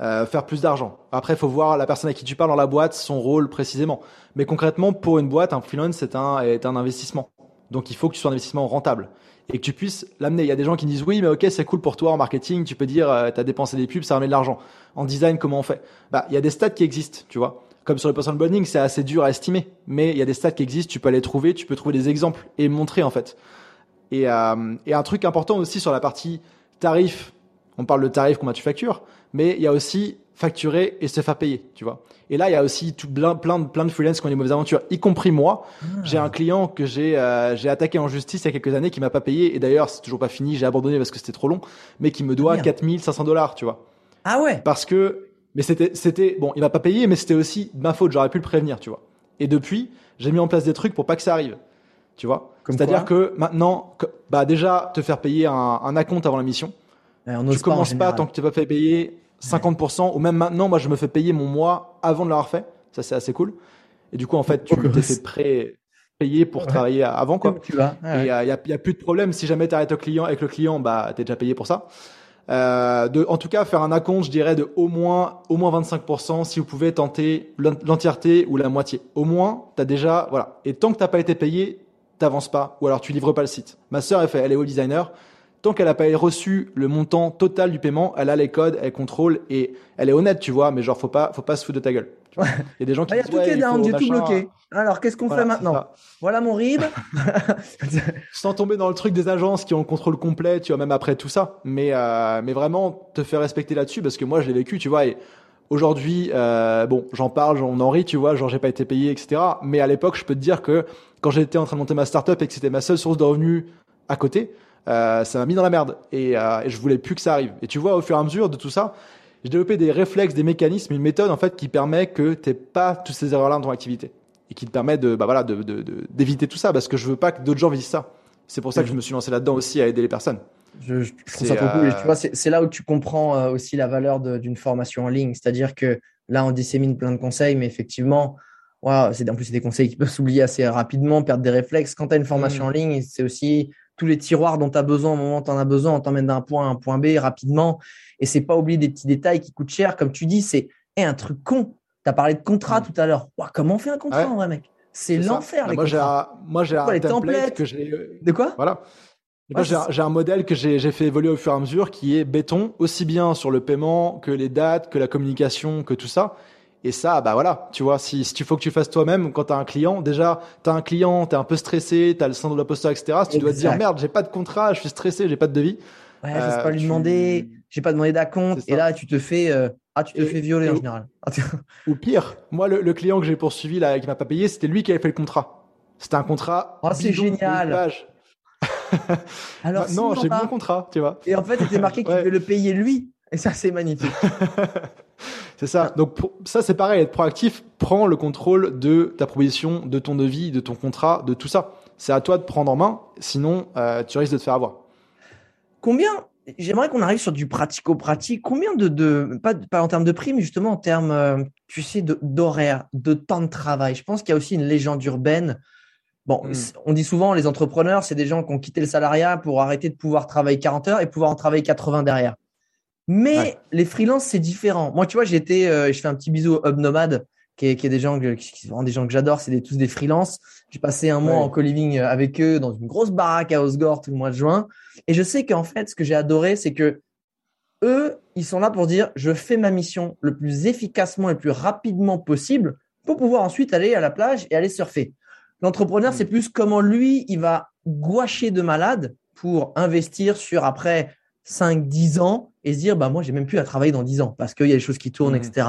Euh, Faire plus d'argent. Après, il faut voir la personne à qui tu parles dans la boîte, son rôle précisément. Mais concrètement, pour une boîte, un freelance, c'est un, est un investissement. Donc il faut que tu sois un investissement rentable et que tu puisses l'amener. Il y a des gens qui disent oui, mais ok, c'est cool pour toi en marketing, tu peux dire, euh, tu as dépensé des pubs, ça remet de l'argent. En design, comment on fait? Bah, il y a des stats qui existent, tu vois. Comme sur le personal branding, c'est assez dur à estimer, mais il y a des stats qui existent, tu peux les trouver, tu peux trouver des exemples et montrer en fait. Et, euh, et un truc important aussi sur la partie tarif, on parle de tarif, combien tu factures, mais il y a aussi facturer et se faire payer, tu vois. Et là, il y a aussi tout plein, plein, de, plein de freelance qui ont des mauvaises aventures, y compris moi. Ah. J'ai un client que j'ai euh, j'ai attaqué en justice il y a quelques années qui m'a pas payé. Et d'ailleurs, c'est toujours pas fini, j'ai abandonné parce que c'était trop long, mais qui me doit 4500 dollars, tu vois. Ah ouais Parce que, mais c'était, c'était, bon, il m'a pas payé, mais c'était aussi ma faute, j'aurais pu le prévenir, tu vois. Et depuis, j'ai mis en place des trucs pour pas que ça arrive, tu vois. C'est-à-dire que maintenant, bah déjà, te faire payer un, un acompte avant la mission. tu commences pas tant que tu pas fait payer 50%, ou même maintenant, moi, je me fais payer mon mois avant de l'avoir fait. Ça, c'est assez cool. Et du coup, en fait, tu t'es fait prêt, payer pour travailler avant, quoi. Tu vas. Et il y, a, y, a, plus de problème. Si jamais tu arrêtes au client, avec le client, bah, t'es déjà payé pour ça. Euh, de, en tout cas, faire un acompte, je dirais, de au moins, au moins 25% si vous pouvez tenter l'entièreté ou la moitié. Au moins, t'as déjà, voilà. Et tant que t'as pas été payé, t'avances pas, ou alors tu livres pas le site. Ma sœur, elle fait, elle est web designer tant qu'elle n'a pas reçu le montant total du paiement, elle a les codes, elle contrôle et elle est honnête, tu vois, mais genre, faut pas, faut pas se foutre de ta gueule. Il y a des gens qui Il y a tout qui est down, j'ai tout bloqué. Alors, qu'est-ce qu'on fait maintenant Voilà mon RIB. Sans tomber dans le truc des agences qui ont le contrôle complet, tu vois, même après tout ça. Mais, euh, mais vraiment, te faire respecter là-dessus parce que moi, je l'ai vécu, tu vois. Et aujourd'hui, euh, bon, j'en parle, on en rit, tu vois, genre, j'ai pas été payé, etc. Mais à l'époque, je peux te dire que quand j'étais en train de monter ma startup et que c'était ma seule source de revenus à côté, euh, ça m'a mis dans la merde et, euh, et je voulais plus que ça arrive. Et tu vois, au fur et à mesure de tout ça, j'ai développé des réflexes, des mécanismes, une méthode en fait qui permet que tu pas toutes ces erreurs-là dans ton activité et qui te permet de, bah voilà, de, d'éviter tout ça parce que je veux pas que d'autres gens vivent ça. C'est pour ça que je me suis lancé là-dedans aussi à aider les personnes. Je, je trouve ça trop cool. tu vois, c'est là où tu comprends euh, aussi la valeur d'une formation en ligne. C'est-à-dire que là, on dissémine plein de conseils, mais effectivement, wow, c'est en plus c'est des conseils qui peuvent s'oublier assez rapidement, perdre des réflexes. Quand tu as une formation mmh. en ligne, c'est aussi tous les tiroirs dont tu as besoin au moment où tu en as besoin, on t'emmène d'un point à un point B rapidement. Et c'est pas oublier des petits détails qui coûtent cher. Comme tu dis, c'est un truc con. Tu as parlé de contrat tout à l'heure. comment on fait un contrat en vrai, mec? C'est l'enfer. Moi, j'ai un, moi, j'ai un template que j'ai. De quoi? Voilà. Moi, j'ai un modèle que j'ai fait évoluer au fur et à mesure qui est béton, aussi bien sur le paiement que les dates, que la communication, que tout ça. Et ça, bah voilà, tu vois, si, si tu faut que tu fasses toi-même quand tu as un client, déjà, tu as un client, tu es un peu stressé, tu as le syndrome de l'imposteur, etc. Si tu dois te dire, merde, j'ai pas de contrat, je suis stressé, j'ai pas de devis. Ouais, je sais pas lui demander, j'ai pas demandé d'acompte. Et là, tu te fais, euh, ah, tu te fais violer en général. ou pire, moi, le, client que j'ai poursuivi, là, qui m'a pas payé, c'était lui qui avait fait le contrat. C'était un contrat. Oh, c'est génial. Alors, non, j'ai pas... mon contrat, tu vois. Et en fait, était marqué qu'il devait le payer lui. Et ça, c'est magnifique. c'est ça. Donc, ça, c'est pareil. Être proactif prends le contrôle de ta proposition, de ton devis, de ton contrat, de tout ça. C'est à toi de prendre en main. Sinon, euh, tu risques de te faire avoir. Combien J'aimerais qu'on arrive sur du pratico-pratique. Combien de, de pas, pas, en termes de prix, mais justement en termes, euh, tu sais, d'horaire, de, temps de travail. Je pense qu'il y a aussi une légende urbaine. Bon, hmm. on dit souvent les entrepreneurs, c'est des gens qui ont quitté le salariat pour arrêter de pouvoir travailler 40 heures et pouvoir en travailler 80 derrière. Mais les freelances, c'est différent. Moi, tu vois, j'ai été, euh, je fais un petit bisou au Hub Nomade, qui est, qui est des gens que, qui sont des gens que j'adore. C'est tous des freelances. J'ai passé un mois en co-living euh, avec eux dans une grosse baraque à Osgore tout le mois de juin. Et je sais qu'en fait, ce que j'ai adoré, c'est que eux, ils sont là pour dire, je fais ma mission le plus efficacement et le plus rapidement possible pour pouvoir ensuite aller à la plage et aller surfer. L'entrepreneur, mm. c'est plus comment lui, il va gouacher de malade pour investir sur après 5, 10 ans et se dire, bah, moi, j'ai même plus à travailler dans 10 ans parce qu'il y a des choses qui tournent, mmh. etc.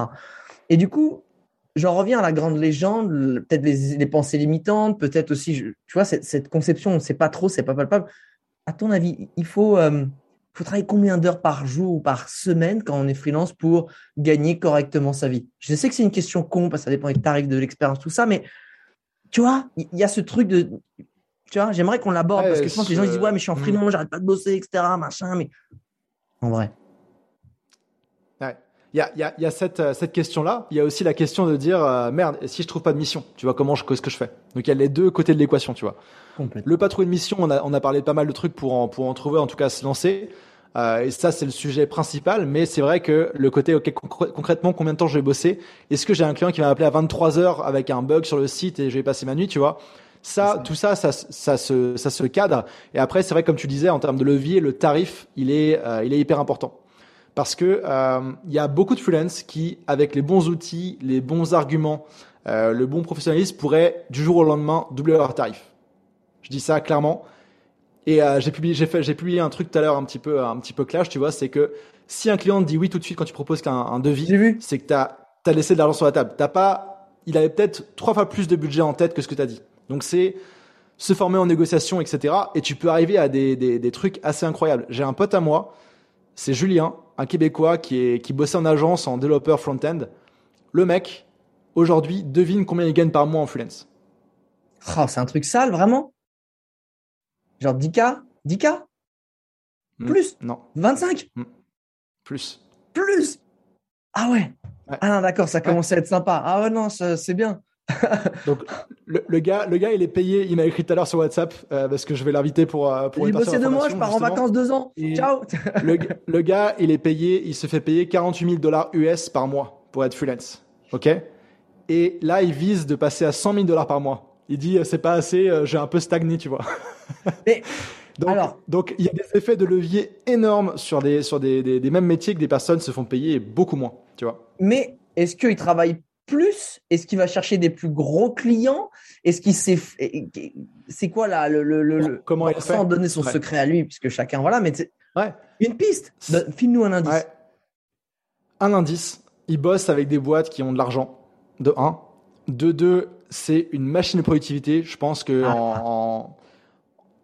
Et du coup, j'en reviens à la grande légende, peut-être les, pensées limitantes, peut-être aussi, tu vois, cette, cette conception, on ne sait pas trop, c'est pas palpable. À ton avis, il faut, euh, faut travailler combien d'heures par jour ou par semaine quand on est freelance pour gagner correctement sa vie? Je sais que c'est une question con parce que ça dépend des tarifs, de l'expérience, tout ça, mais tu vois, il y, a ce truc de. Tu vois, j'aimerais qu'on l'aborde parce que je pense que les gens ils disent Ouais, mais je suis en freelance, j'arrête pas de bosser, etc. Machin, mais en vrai. Il y a, y a, y a cette, euh, cette question-là. Il y a aussi la question de dire euh, merde, si je trouve pas de mission, tu vois comment je qu'est-ce que je fais? Donc il y a les deux côtés de l'équation, tu vois. Le pas trouver de mission, on a, on a parlé de pas mal de trucs pour en, pour en trouver, en tout cas se lancer. Euh, et ça, c'est le sujet principal. Mais c'est vrai que le côté, ok, concrètement, combien de temps je vais bosser? Est-ce que j'ai un client qui va m'appeler à 23 heures avec un bug sur le site et je vais passer ma nuit, tu vois? Ça, tout ça, ça, ça, se, ça se cadre. Et après, c'est vrai, comme tu disais, en termes de levier, le tarif, il est, euh, il est hyper important. Parce que euh, il y a beaucoup de freelance qui, avec les bons outils, les bons arguments, euh, le bon professionnalisme, pourraient du jour au lendemain doubler leur tarif. Je dis ça clairement. Et j'ai publié, j'ai fait, j'ai publié un truc tout à l'heure un petit peu, un petit peu clash, tu vois, c'est que si un client te dit oui tout de suite quand tu proposes qu'un un devis, c'est que t'as, as laissé de l'argent sur la table. T'as pas, il avait peut-être trois fois plus de budget en tête que ce que tu as dit. Donc c'est se former en négociation, etc. Et tu peux arriver à des, des, des trucs assez incroyables. J'ai un pote à moi, c'est Julien, un Québécois qui, est, qui bossait en agence en développeur front-end. Le mec, aujourd'hui, devine combien il gagne par mois en freelance. Oh, c'est un truc sale, vraiment? Genre 10K 10K hmm, Plus? Non. 25 hmm. Plus. Plus? Ah ouais, Ah non, d'accord, ça commence à être sympa. Ah ouais, non, c'est bien. Donc le, gars, le gars, il est payé. Il m'a écrit tout à l'heure sur WhatsApp euh, parce que je vais l'inviter pour euh, pour. Il bossait de moi, je pars en vacances deux ans. Ciao. le, gars, il est payé. Il se fait payer 48 000 dollars US par mois pour être freelance. Ok? Et là, il vise de passer à 100 000 dollars par mois. Il dit c'est pas assez. Euh, j'ai un peu stagné, tu vois. Mais donc, alors, donc il y a des effets de levier énormes sur des sur des, des, des mêmes métiers que des personnes se font payer beaucoup moins, tu vois. Mais est-ce qu'il travaille plus Est-ce qu'il va chercher des plus gros clients? Est-ce qu'il sait c'est quoi là le, le, comment il sans donner son secret à lui puisque chacun voilà mais ouais. une piste. File-nous un indice. Un indice. Il bosse avec des boîtes qui ont de l'argent de 1 de 2 c'est une machine de productivité. Je pense que ah. en,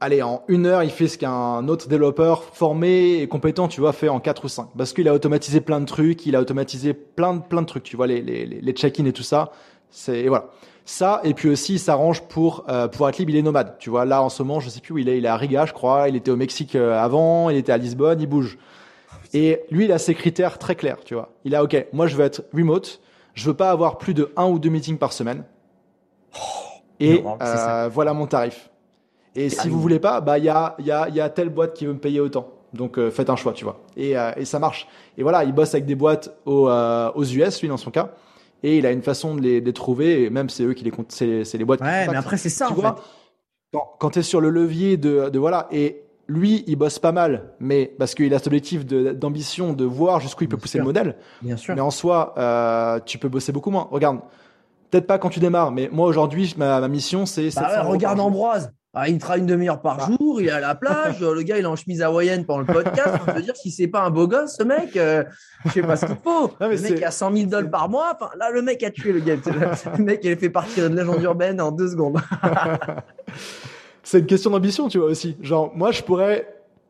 allez, en une heure, il fait ce qu'un autre développeur formé et compétent, tu vois, fait en 4 ou 5. Parce qu'il a automatisé plein de trucs, il a automatisé plein, de- plein de trucs, tu vois, les, les, les check-in et tout ça. C'est, et voilà. Ça, et puis aussi, il s'arrange pour euh, pouvoir être libre, il est nomade. Tu vois, là, en ce moment, je sais plus où il est, il est à Riga, je crois, il était au Mexique euh, avant, il était à Lisbonne, il bouge. Et lui, il a ses critères très clairs, tu vois. Il a, OK, moi, je veux être remote, je veux pas avoir plus de un ou deux meetings par semaine. Et non, c'est ça. euh, voilà mon tarif. Et si vous voulez pas, bah il y a, il y, a, y a telle boîte qui veut me payer autant. Donc euh, faites un choix, tu vois. Et, euh, et ça marche. Et voilà, il bosse avec des boîtes aux, euh, aux US, lui dans son cas. Et il a une façon de les, de les trouver. Et même c'est eux qui les comptent, c'est c'est les boîtes. qui Ouais, mais après, c'est ça, tu en vois, fait. quand, quand tu es sur le levier de, de voilà, et lui, il bosse pas mal, mais parce qu'il a cet objectif d'ambition de, voir jusqu'où il peut Bien pousser sûr. le modèle. Bien sûr. Mais en soi, euh, tu peux bosser beaucoup moins. Regarde, peut-être pas quand tu démarres, mais moi aujourd'hui, ma, ma mission, c'est. Bah 700 ouais, regarde. Ambroise. Ah, il travaille une demi-heure par Bah. jour, il est à la plage, le gars il est en chemise hawaïenne pendant le podcast. Je veux dire, si c'est pas un beau gosse, ce mec, euh, je sais pas ce qu'il faut. Non, mais le mec a 100 000 dollars par mois. Enfin, là, le mec a tué le gars. Le mec, il a fait partir une légende urbaine en deux secondes. C'est une question d'ambition, tu vois aussi. Genre, moi, je pourrais,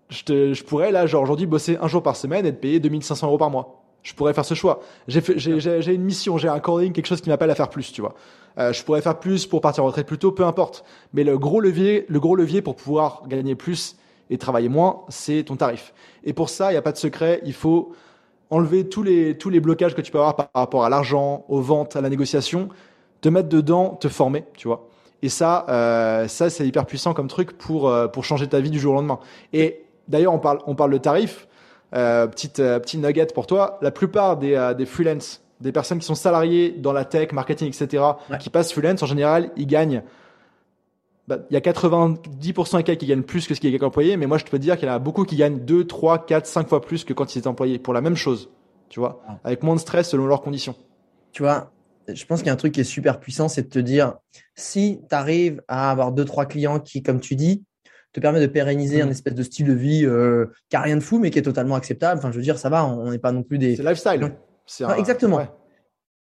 je, te, je pourrais là, genre aujourd'hui, bosser un jour par semaine et te payer 2500 euros par mois. Je pourrais faire ce choix. J'ai une mission, j'ai un calling, quelque chose qui m'appelle à faire plus, tu vois. Euh, je pourrais faire plus pour partir en retraite plus tôt, peu importe. Mais le gros levier, le gros levier pour pouvoir gagner plus et travailler moins, c'est ton tarif. Et pour ça, il n'y a pas de secret. Il faut enlever tous les, tous les blocages que tu peux avoir par rapport à l'argent, aux ventes, à la négociation, te mettre dedans, te former, tu vois. Et ça, euh, ça c'est hyper puissant comme truc pour, euh, pour changer ta vie du jour au lendemain. Et d'ailleurs, on parle, on parle de tarif. Euh, petite, petit nugget pour toi. La plupart des, euh, des freelance, des personnes qui sont salariées dans la tech, marketing, etc., Ouais. qui passent freelance, en général, ils gagnent. bah, Il y a 90% et quelques qui gagnent plus que ce qui est employé, mais moi je peux te dire qu'il y en a beaucoup qui gagnent 2, 3, 4, 5 fois plus que quand ils étaient employés pour la même chose, tu vois, Ah. avec moins de stress selon leurs conditions. tu vois, je pense qu'il y a un truc qui est super puissant, c'est de te dire, si tu arrives à avoir deux, trois clients qui, comme tu dis, te permet de pérenniser Mhm. un espèce de style de vie euh, qui a rien de fou, mais qui est totalement acceptable. Enfin, je veux dire, ça va, on n'est pas non plus des. C'est lifestyle. Non, exactement. ouais.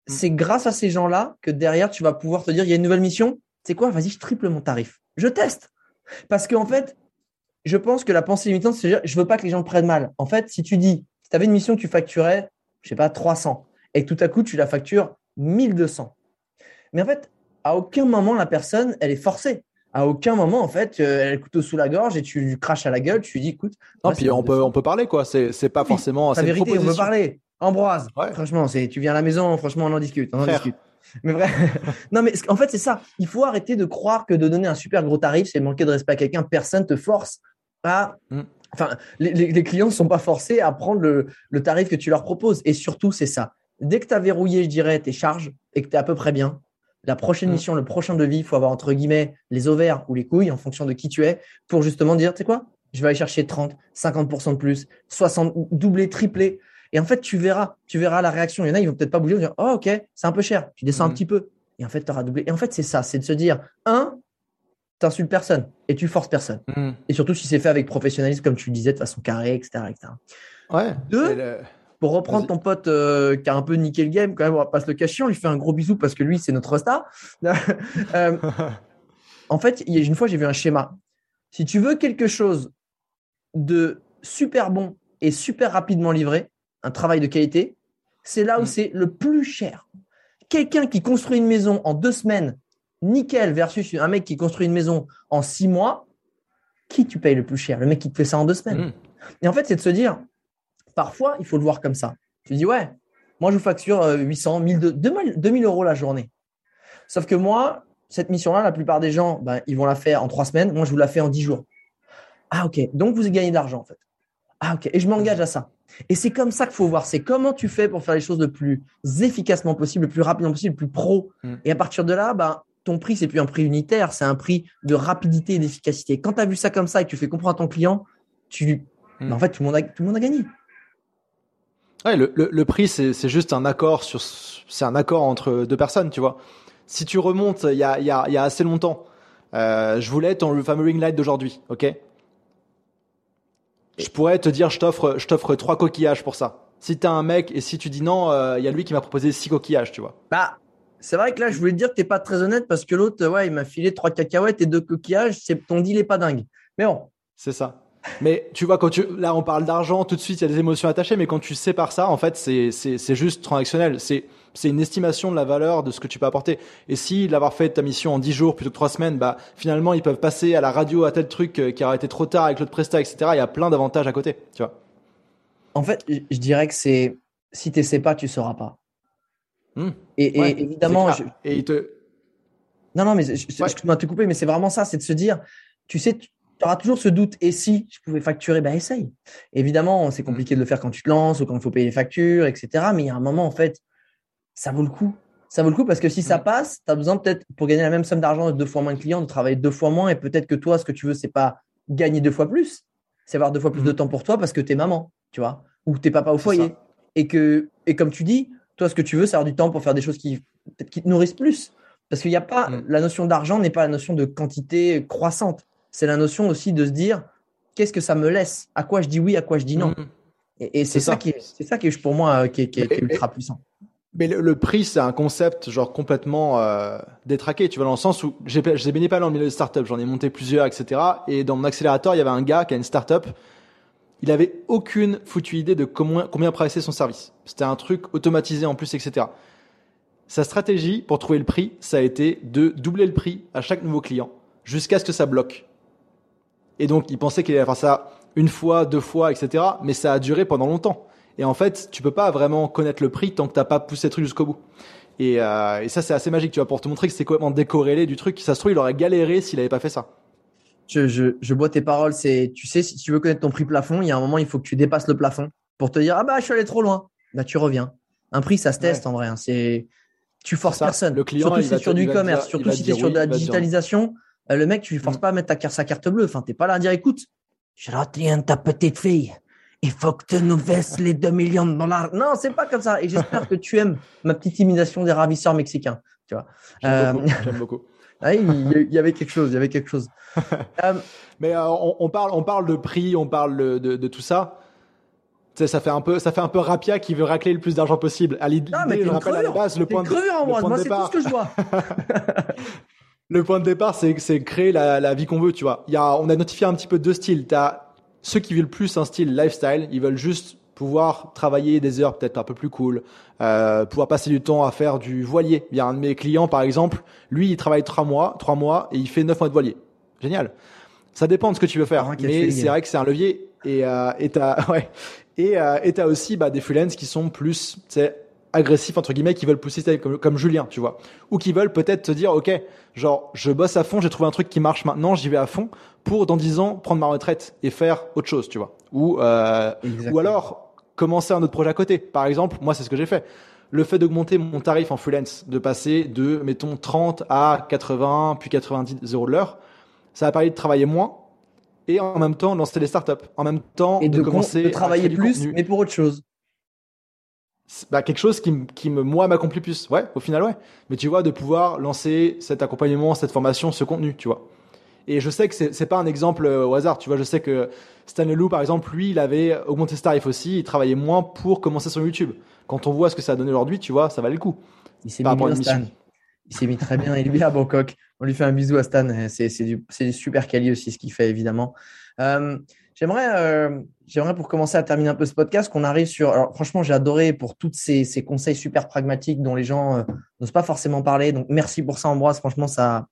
C'est grâce à ces gens-là que derrière, tu vas pouvoir te dire, il y a une nouvelle mission. C'est quoi? Vas-y, je triple mon tarif. Je teste. Parce qu'en fait, je pense que la pensée limitante, c'est dire, je veux pas que les gens le prennent mal. En fait, si tu dis, si tu avais une mission que tu facturais, je sais pas, 300, et que tout à coup, tu la factures 1200. Mais en fait, à aucun moment, la personne, elle est forcée. À aucun moment, en fait, euh, elle a le couteau sous la gorge et tu lui craches à la gueule, tu lui dis, écoute, Non, puis on peut, 1200. on peut parler, quoi. C'est, pas Oui, forcément. la c'est une vérité, on peut parler. Ambroise, Ouais. franchement, c'est, tu viens à la maison, franchement, on en discute. On en discute. Mais vrai. non, mais en fait, c'est ça. Il faut arrêter de croire que de donner un super gros tarif, c'est manquer de respect à quelqu'un. Personne te force à. Mm. Enfin, les, les- les clients ne sont pas forcés à prendre le, le tarif que tu leur proposes. Et surtout, c'est ça. Dès que tu as verrouillé, je dirais, tes charges et que tu es à peu près bien, la prochaine Mm. mission, le prochain devis, il faut avoir entre guillemets les ovaires ou les couilles en fonction de qui tu es pour justement dire, tu sais quoi, je vais aller chercher 30, 50% de plus, 60, doubler, tripler. Et en fait, tu verras, tu verras la réaction. Il y en a, ils vont peut-être pas bouger, ils vont dire, oh, ok, c'est un peu cher. Tu descends un Mhm. petit peu. Et en fait, tu auras doublé. Et en fait, c'est ça, c'est de se dire, un, t'insultes personne et tu forces personne. Hmm. Et surtout si c'est fait avec professionnalisme, comme tu le disais, de façon carrée, etc. etc. Ouais. Deux. Le- Pour reprendre ton pote euh, qui a un peu niqué le game, quand même, on va pas se le cacher, on lui fait un gros bisou parce que lui, c'est notre star. Euh, en fait, une fois, j'ai vu un schéma. Si tu veux quelque chose de super bon et super rapidement livré, un travail de qualité, c'est là où Mm. c'est le plus cher. Quelqu'un qui construit une maison en deux semaines, nickel, versus un mec qui construit une maison en six mois, qui tu payes le plus cher? Le mec qui te fait ça en deux semaines. Hmm. Et en fait, c'est de se dire, parfois, il faut le voir comme ça. Tu dis, ouais, moi, je vous facture euh, 800, 1000, 2000, 2000 euros la journée. Sauf que moi, cette mission-là, la plupart des gens, ben, ils vont la faire en trois semaines. Moi, je vous la fais en dix jours. Ah, ok. Donc, vous gagnez de l'argent, en fait. Ah, ok. Et je m'engage à ça. Et c'est comme ça qu'il faut voir. C'est comment tu fais pour faire les choses le plus efficacement possible, le plus rapidement possible, le plus pro. Mm. Et à partir de là, ben, ton prix, c'est plus un prix unitaire, c'est un prix de rapidité et d'efficacité. Quand tu as vu ça comme ça et que tu fais comprendre à ton client, tu, Mm. ben, en fait, tout le monde a, tout le monde a gagné. Ouais, le, le, le prix, c'est juste un accord sur, c'est un accord entre deux personnes, tu vois. Si tu remontes, il y a, y a, y a assez longtemps, euh, je voulais ton le fameux ring light d'aujourd'hui, ok? Je pourrais te dire, je t'offre, je t'offre trois coquillages pour ça. Si t'as un mec et si tu dis non, euh, il y a lui qui m'a proposé six coquillages, tu vois. Bah, c'est vrai que là, je voulais te dire que t'es pas très honnête parce que l'autre, ouais, il m'a filé trois cacahuètes et deux coquillages. C'est ton deal est pas dingue. Mais bon. C'est ça. Mais tu vois, quand tu, là, on parle d'argent, tout de suite, il y a des émotions attachées, mais quand tu sépares ça, en fait, c'est, c'est, c'est juste transactionnel. C'est, c'est une estimation de la valeur de ce que tu peux apporter. Et si l'avoir fait ta mission en 10 jours plutôt que 3 semaines, bah, finalement, ils peuvent passer à la radio à tel truc euh, qui aurait été trop tard avec l'autre prestat, etc. Il y a plein d'avantages à côté, tu vois. En fait, je dirais que c'est, si tu sais pas, tu sauras pas. Hmm. Et, évidemment, et il te, non, non, mais je, je, je te couper, mais c'est vraiment ça, c'est de se dire, tu sais, tu auras toujours ce doute. Et si je pouvais facturer, ben essaye. Évidemment, c'est compliqué de le faire quand tu te lances ou quand il faut payer les factures, etc. Mais il y a un moment, en fait, ça vaut le coup. Ça vaut le coup parce que si ça passe, tu as besoin peut-être, pour gagner la même somme d'argent de deux fois moins de clients, de travailler deux fois moins. Et peut-être que toi, ce que tu veux, c'est pas gagner deux fois plus, c'est avoir deux fois plus de mm. temps pour toi parce que tu es maman, tu vois, ou t'es papa au foyer. Et que, et comme tu dis, toi, ce que tu veux, c'est avoir du temps pour faire des choses qui, qui te nourrissent plus. Parce qu'il n'y a pas, mm. la notion d'argent n'est pas la notion de quantité croissante c'est la notion aussi de se dire qu'est-ce que ça me laisse? À quoi je dis oui, à quoi je dis non? Mm. Et, c'est ça. qui est, c'est ça qui est pour moi euh, qui est, ultra puissant. Mais le, prix, c'est un concept genre complètement euh, détraqué. Tu vois, dans le sens où j'ai, j'ai baigné pas dans le milieu des startups, j'en ai monté plusieurs, etc. Et dans mon accélérateur, il y avait un gars qui a une startup. Il avait aucune foutue idée de combien, combien son service. C'était un truc automatisé en plus, etc. Sa stratégie pour trouver le prix, ça a été de doubler le prix à chaque nouveau client jusqu'à ce que ça bloque. Et donc, il pensait qu'il allait faire ça une fois, deux fois, etc. Mais ça a duré pendant longtemps. Et en fait, tu peux pas vraiment connaître le prix tant que t'as pas poussé le truc jusqu'au bout. Et, euh, et ça, c'est assez magique, tu vois, pour te montrer que c'est complètement décorrélé du truc. Ça se trouve, il aurait galéré s'il avait pas fait ça. Je, je, je bois tes paroles. C'est, tu sais, si tu veux connaître ton prix plafond, il y a un moment, il faut que tu dépasses le plafond pour te dire, ah bah, je suis allé trop loin. Bah, tu reviens. Un prix, ça se teste en vrai. Hein. C'est, tu forces personne. Le client, surtout si c'est sur du e-commerce, surtout si c'est sur de la digitalisation. Euh, le mec, tu lui forces mm. pas à mettre ta carte, sa carte bleue. Enfin, t'es pas là à dire, écoute, je retiens ta petite fille. Il faut que tu nous verses les 2 millions de dollars. Non, c'est pas comme ça. Et j'espère que tu aimes ma petite imitation des ravisseurs mexicains. Tu vois. J'aime beaucoup. Euh, ah il y avait quelque chose. Il y avait quelque chose. Euh, Mais on, parle, on parle de prix, on parle de, de, tout ça. Tu sais, ça fait un peu, ça fait un peu Rapia qui veut racler le plus d'argent possible. À l'idée, je rappelle à la base, le point de, en moi, moi c'est tout ce que je vois. le point de départ, c'est c'est créer la, la vie qu'on veut, tu vois. Il y a, on a notifié un petit peu deux styles. T'as ceux qui veulent plus un style lifestyle, ils veulent juste pouvoir travailler des heures peut-être un peu plus cool, euh, pouvoir passer du temps à faire du voilier. Il y a un de mes clients, par exemple, lui, il travaille trois mois, trois mois, et il fait neuf mois de voilier. Génial. Ça dépend de ce que tu veux faire, mais c'est vrai que c'est un levier. Et euh, et t'as ouais. Et euh, et aussi bah, des freelances qui sont plus, tu agressifs entre guillemets qui veulent pousser comme, comme Julien, tu vois, ou qui veulent peut-être te dire ok, genre je bosse à fond, j'ai trouvé un truc qui marche maintenant, j'y vais à fond pour dans dix ans prendre ma retraite et faire autre chose, tu vois, ou euh, ou alors commencer un autre projet à côté. Par exemple, moi c'est ce que j'ai fait. Le fait d'augmenter mon tarif en freelance, de passer de mettons 30 à 80 puis 90 euros de l'heure, ça a permis de travailler moins et en même temps lancer des startups, en même temps et de, commencer de travailler plus, mais pour autre chose bah, quelque chose qui, qui me, moi, m'accomplit plus. Ouais, au final, ouais. Mais tu vois, de pouvoir lancer cet accompagnement, cette formation, ce contenu, tu vois. Et je sais que c'est, c'est pas un exemple euh, au hasard, tu vois. Je sais que Stanley Lou, par exemple, lui, il avait augmenté ses tarifs aussi, il travaillait moins pour commencer sur YouTube. Quand on voit ce que ça a donné aujourd'hui, tu vois, ça valait le coup. Il s'est mis bien, Stan. Il s'est mis très bien. Il est bien à Bangkok. On lui fait un bisou à Stan. C'est, c'est du, c'est du super quali aussi, ce qu'il fait, évidemment. Euh, J'aimerais, euh, j'aimerais pour commencer à terminer un peu ce podcast qu'on arrive sur. Alors franchement, j'ai adoré pour tous ces, ces, conseils super pragmatiques dont les gens euh, n'osent pas forcément parler. Donc merci pour ça, Ambroise. Franchement, ça,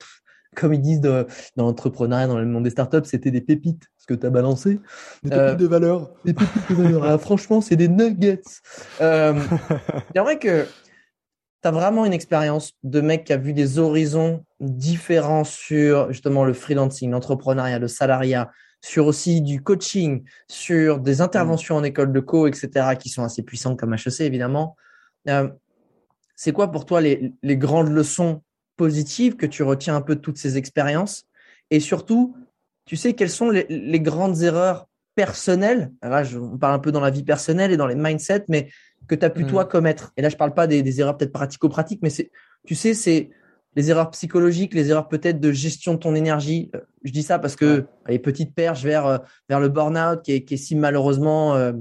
comme ils disent de, dans l'entrepreneuriat, dans le monde des startups, c'était des pépites ce que tu as balancé. Des pépites euh, de valeur. Des pépites de valeur. Ah, franchement, c'est des nuggets. J'aimerais que tu as vraiment une expérience de mec qui a vu des horizons différents sur justement le freelancing, l'entrepreneuriat, le salariat, sur aussi du coaching, sur des interventions en école de co, etc., qui sont assez puissantes comme HEC, évidemment. Euh, c'est quoi pour toi les, grandes leçons positives que tu retiens un peu de toutes ces expériences? Et surtout, tu sais, quelles sont les, grandes erreurs personnelles? Là, on parle un peu dans la vie personnelle et dans les mindsets, mais que tu as pu, mm. toi, commettre. Et là, je parle pas des, des erreurs peut-être pratico-pratiques, mais c'est, tu sais, c'est les erreurs psychologiques, les erreurs peut-être de gestion de ton énergie. Euh, je dis ça parce que les petites perches vers euh, vers le burn-out qui est, qui est si malheureusement euh,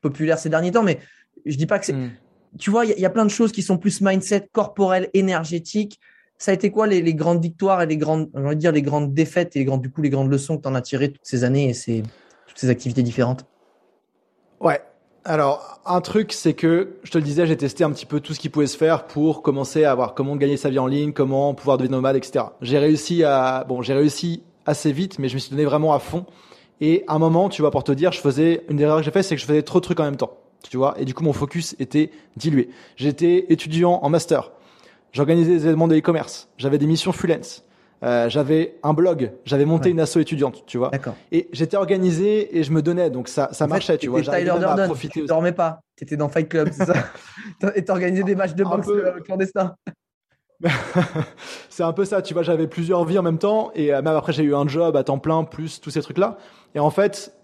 populaire ces derniers temps. Mais je dis pas que c'est. Hmm. Tu vois, il y, a plein de choses qui sont plus mindset corporel, énergétique. ça a été quoi les, les grandes victoires et les grandes, on va dire les grandes défaites et les grandes, du coup les grandes leçons que tu en as tirées toutes ces années et ces, toutes ces activités différentes? Ouais. Alors, un truc, c'est que, je te le disais, j'ai testé un petit peu tout ce qui pouvait se faire pour commencer à voir comment gagner sa vie en ligne, comment pouvoir devenir nomade, etc. J'ai réussi à, bon, j'ai réussi assez vite, mais je me suis donné vraiment à fond. Et à un moment, tu vois, pour te dire, je faisais, une erreur que j'ai fait, c'est que je faisais trop de trucs en même temps. Tu vois, et du coup, mon focus était dilué. J'étais étudiant en master. J'organisais des événements de e-commerce. J'avais des missions freelance. Euh, j'avais un blog, j'avais monté une asso étudiante, tu vois. Et j'étais organisé et je me donnais, donc ça, ça marchait, tu vois. Tyler Durden, tu dormais pas, tu étais dans Fight Club, c'est ça Et t'organisais des matchs de boxe euh, clandestins. c'est un peu ça, tu vois. J'avais plusieurs vies en même temps et euh, même après j'ai eu un job à temps plein plus tous ces trucs là. Et en fait,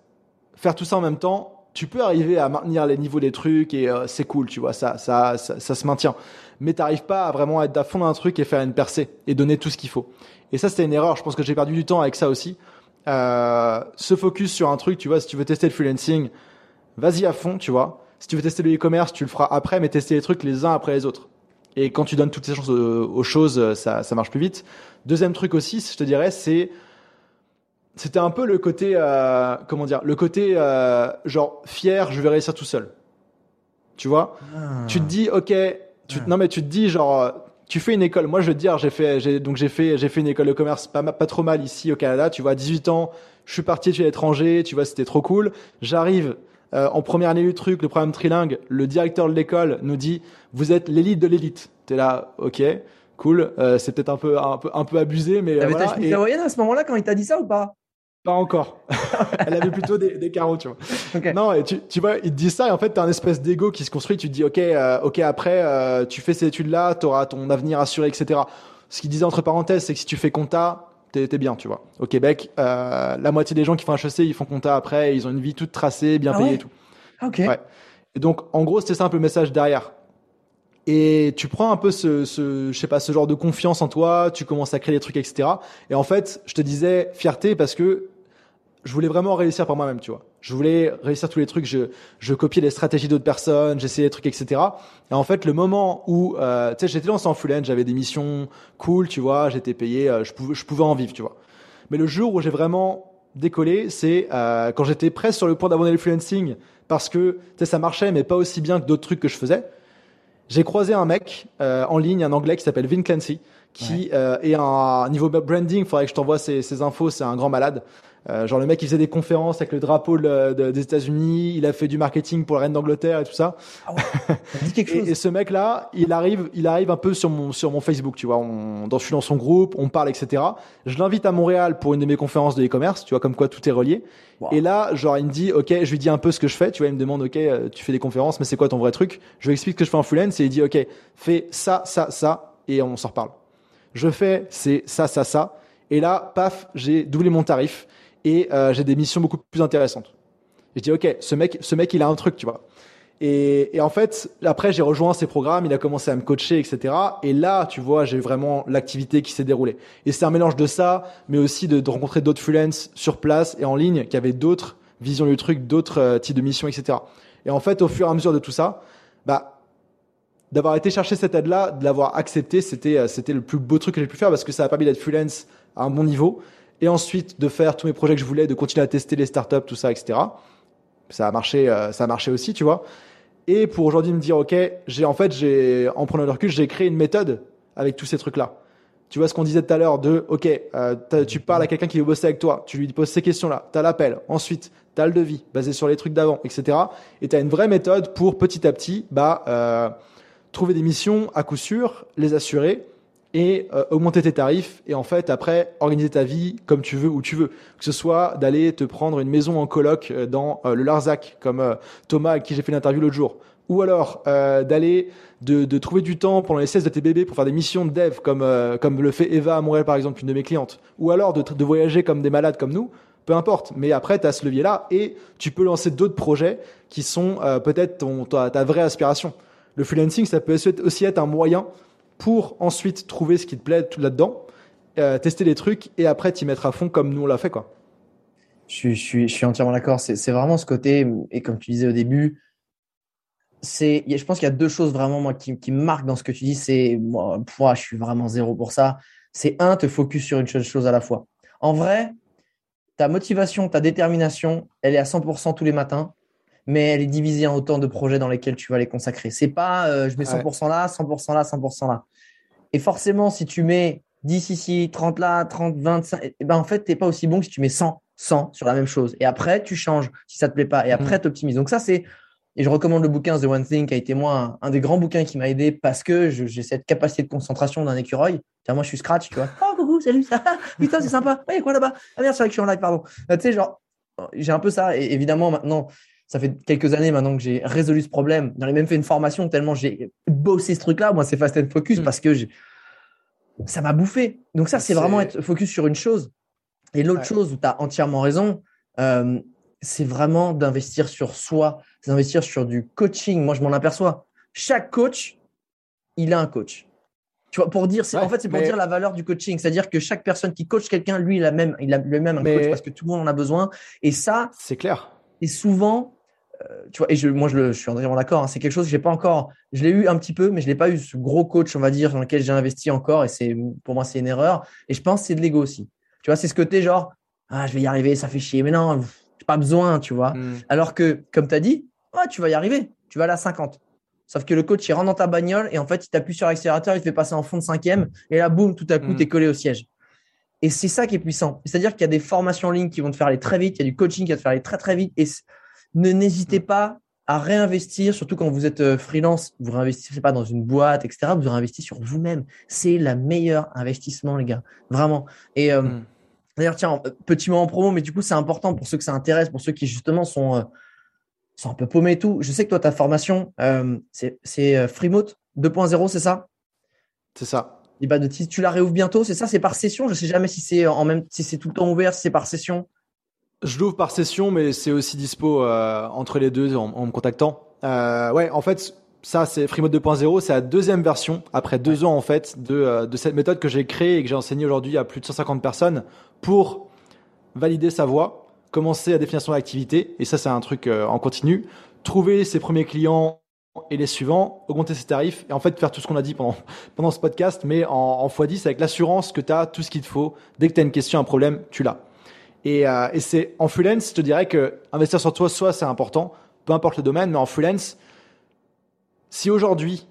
faire tout ça en même temps, tu peux arriver à maintenir les niveaux des trucs et c'est cool, tu vois. Ça, ça, ça, ça se maintient mais t'arrives pas à vraiment être à fond dans un truc et faire une percée et donner tout ce qu'il faut. Et ça, c'était une erreur. Je pense que j'ai perdu du temps avec ça aussi. Euh, se focus sur un truc, tu vois, si tu veux tester le freelancing, vas-y à fond, tu vois. Si tu veux tester le e-commerce, tu le feras après, mais tester les trucs les uns après les autres. Et quand tu donnes toutes ces chances aux, choses, ça, ça marche plus vite. Deuxième truc aussi, je te dirais, c'est c'était un peu le côté euh, comment dire, le côté euh, genre fier, je vais réussir tout seul. Tu vois, ah. tu te dis ok, tu, non mais tu te dis genre tu fais une école. Moi, je veux te dire, j'ai fait, j'ai, donc j'ai fait, j'ai fait une école de commerce pas, pas trop mal ici au Canada. Tu vois, 18 ans, je suis parti chez l'étranger. Tu vois, c'était trop cool. J'arrive euh, en première année du truc, le programme trilingue. Le directeur de l'école nous dit, vous êtes l'élite de l'élite. T'es là, ok, cool. Euh, c'est peut-être un peu, un peu, un peu abusé, mais. T'avais voilà. à ce moment-là quand il t'a dit ça ou pas? Pas encore. Elle avait plutôt des, des carreaux, tu vois. Non, et tu, tu vois, il te dit ça et en fait, t'as un espèce d'ego qui se construit. Tu te dis, ok, euh, ok, après, euh, tu fais ces études-là, t'auras ton avenir assuré, etc. Ce qu'il disait entre parenthèses, c'est que si tu fais compta, t'es es bien, tu vois. Au Québec, euh, la moitié des gens qui font HEC, ils font compta après, ils ont une vie toute tracée, bien ah payée et tout. Ok. Ouais. Et donc, en gros, c'était ça un peu le message derrière. Et tu prends un peu ce, ce, je sais pas, ce genre de confiance en toi, tu commences à créer des trucs, etc. Et en fait, je te disais fierté parce que je voulais vraiment réussir par moi-même, tu vois. Je voulais réussir tous les trucs, je, je copiais les stratégies d'autres personnes, j'essayais des trucs, etc. Et en fait, le moment où, euh, tu sais, j'étais lancé en freelance, j'avais des missions cool, tu vois, j'étais payé, euh, je, pouvais, je pouvais en vivre, tu vois. Mais le jour où j'ai vraiment décollé, c'est euh, quand j'étais presque sur le point d'abandonner le freelancing parce que, tu sais, ça marchait, mais pas aussi bien que d'autres trucs que je faisais. J'ai croisé un mec euh, en ligne, un anglais qui s'appelle Vin Clancy, qui euh, est un niveau branding. Faudrait que je t'envoie ses, ses infos. C'est un grand malade. Euh, genre le mec il faisait des conférences avec le drapeau des États-Unis, il a fait du marketing pour la reine d'Angleterre et tout ça. Ah ouais. quelque chose. et, ce mec là, il arrive, il arrive un peu sur mon sur mon Facebook, tu vois. On, dans, je suis dans son groupe, on parle, etc. Je l'invite à Montréal pour une de mes conférences de e-commerce, tu vois, comme quoi tout est relié. Et là, genre il me dit, ok, je lui dis un peu ce que je fais, tu vois, il me demande, ok, euh, tu fais des conférences, mais c'est quoi ton vrai truc? Je lui explique ce que je fais en freelance et il dit, ok, fais ça, ça, ça, et on s'en reparle. Je fais, c'est ça, ça, ça. Et là, paf, j'ai doublé mon tarif et euh, j'ai des missions beaucoup plus intéressantes. Et je dis ok, ce mec, ce mec, il a un truc, tu vois. Et, en fait, après, j'ai rejoint ses programmes, il a commencé à me coacher, etc. Et là, tu vois, j'ai vraiment l'activité qui s'est déroulée. Et c'est un mélange de ça, mais aussi de, rencontrer d'autres freelance sur place et en ligne qui avaient d'autres visions du truc, d'autres euh, types de missions, etc. Et en fait, au fur et à mesure de tout ça, bah, d'avoir été chercher cette aide-là, de l'avoir accepté, c'était, euh, c'était le plus beau truc que j'ai pu faire parce que ça a permis d'être freelance à un bon niveau et ensuite de faire tous mes projets que je voulais, de continuer à tester les startups, tout ça, etc. Ça a marché, euh, ça a marché aussi, tu vois. Et pour aujourd'hui me dire, ok, j'ai en fait, j'ai en prenant le recul, j'ai créé une méthode avec tous ces trucs-là. Tu vois ce qu'on disait tout à l'heure de, ok, euh, tu parles à quelqu'un qui veut bosser avec toi, tu lui poses ces questions-là, tu as l'appel, ensuite tu as le devis basé sur les trucs d'avant, etc. Et tu as une vraie méthode pour petit à petit, bah, euh, trouver des missions à coup sûr, les assurer et euh, augmenter tes tarifs et en fait après organiser ta vie comme tu veux où tu veux. Que ce soit d'aller te prendre une maison en coloc euh, dans euh, le Larzac comme Thomas avec qui j'ai fait l'interview l'autre jour. Ou alors d'aller de, de, trouver du temps pendant les 16 de tes bébés pour faire des missions de dev comme comme le fait Eva à Montréal par exemple une de mes clientes. Ou alors de, de voyager comme des malades comme nous peu importe. Mais après tu as ce levier là et tu peux lancer d'autres projets qui sont peut-être ton ta, ta vraie aspiration. Le freelancing ça peut aussi être un moyen pour ensuite trouver ce qui te plaît là-dedans, euh, tester les trucs et après t'y mettre à fond comme nous on l'a fait quoi. Je suis, entièrement d'accord. C'est vraiment ce côté et comme tu disais au début, je pense qu'il y a deux choses vraiment moi qui, qui me marquent dans ce que tu dis. C'est moi, moi, je suis vraiment zéro pour ça. C'est un, te focus sur une seule chose à la fois. En vrai, ta motivation, ta détermination, elle est à 100% tous les matins, mais elle est divisée en autant de projets dans lesquels tu vas les consacrer. C'est pas, euh, je mets 100% là, 100% là, 100% là. Et forcément, si tu mets 10 ici, 30 là, 30, 25, et ben en fait, tu n'es pas aussi bon que si tu mets 100, 100 sur la même chose. Et après, tu changes si ça te plaît pas. Et après, mm. tu optimises. Donc ça, c'est et je recommande le bouquin The One Thing qui a été moi un, des grands bouquins qui m'a aidé parce que j'ai cette capacité de concentration d'un écureuil. Tiens, moi je suis Scratch, tu vois. Oh coucou, salut, ça. Putain, c'est sympa. Ouais, quoi là-bas Ah merde, c'est vrai que je suis en live, pardon. Euh, tu sais, genre, j'ai un peu ça. Et évidemment, maintenant, ça fait quelques années maintenant que j'ai résolu ce problème. J'en ai même fait une formation tellement j'ai bossé ce truc-là. Moi, c'est Fast and Focus mm. parce que ça m'a bouffé. Donc ça, c'est vraiment être focus sur une chose. Et l'autre chose où tu as entièrement raison, euh, c'est vraiment d'investir sur soi, c'est d'investir sur du coaching. Moi, je m'en aperçois. Chaque coach, il a un coach. Tu vois, pour dire, en fait, c'est pour dire la valeur du coaching. C'est-à-dire que chaque personne qui coach quelqu'un, lui, il a même, il a le même un coach parce que tout le monde en a besoin. Et ça, c'est clair. Et souvent, tu vois, et je, moi, je, le, je suis entièrement d'accord. Hein, c'est quelque chose que j'ai pas encore. Je l'ai eu un petit peu, mais je l'ai pas eu ce gros coach, on va dire, dans lequel j'ai investi encore. Et c'est, pour moi, c'est une erreur. Et je pense que c'est de l'ego aussi. Tu vois, c'est ce côté genre, ah, je vais y arriver, ça fait chier. Mais non, pas besoin, tu vois. Hmm. Alors que, comme tu as dit, tu vas y arriver. Tu vas à la 50. Sauf que le coach, il rentre dans ta bagnole et en fait, il t'appuie sur l'accélérateur, il te fait passer en fond de cinquième et là, boum, tout à coup, hmm. tu es collé au siège. Et c'est ça qui est puissant. C'est-à-dire qu'il y a des formations en ligne qui vont te faire aller très vite, il y a du coaching qui va te faire aller très très vite et ne n'hésitez pas à réinvestir, surtout quand vous êtes euh, freelance, vous réinvestissez pas dans une boîte, etc. Vous réinvestissez sur vous-même. C'est le meilleur investissement, les gars. Vraiment. Et euh, hmm. D'ailleurs, tiens, petit mot en promo, mais du coup, c'est important pour ceux que ça intéresse, pour ceux qui justement sont, euh, sont un peu paumés et tout. Je sais que toi, ta formation, euh, c'est euh, Freemote 2.0, c'est ça? C'est ça. Et bah, de, tu la réouvres bientôt, c'est ça? C'est par session? Je sais jamais si c'est en même, si c'est tout le temps ouvert, si c'est par session. Je l'ouvre par session, mais c'est aussi dispo entre les deux en, me contactant. ouais, en fait, ça, c'est Freemode 2.0, c'est la deuxième version, après deux ans en fait, de, euh, de cette méthode que j'ai créée et que j'ai enseignée aujourd'hui à plus de 150 personnes pour valider sa voix, commencer à définir son activité, et ça c'est un truc euh, en continu, trouver ses premiers clients et les suivants, augmenter ses tarifs, et en fait faire tout ce qu'on a dit pendant, pendant ce podcast, mais en, en x10 avec l'assurance que tu as tout ce qu'il te faut. Dès que tu as une question, un problème, tu l'as. Et, euh, et c'est en freelance, je te dirais que investir sur toi, soit c'est important, peu importe le domaine, mais en freelance, si aujourd'hui,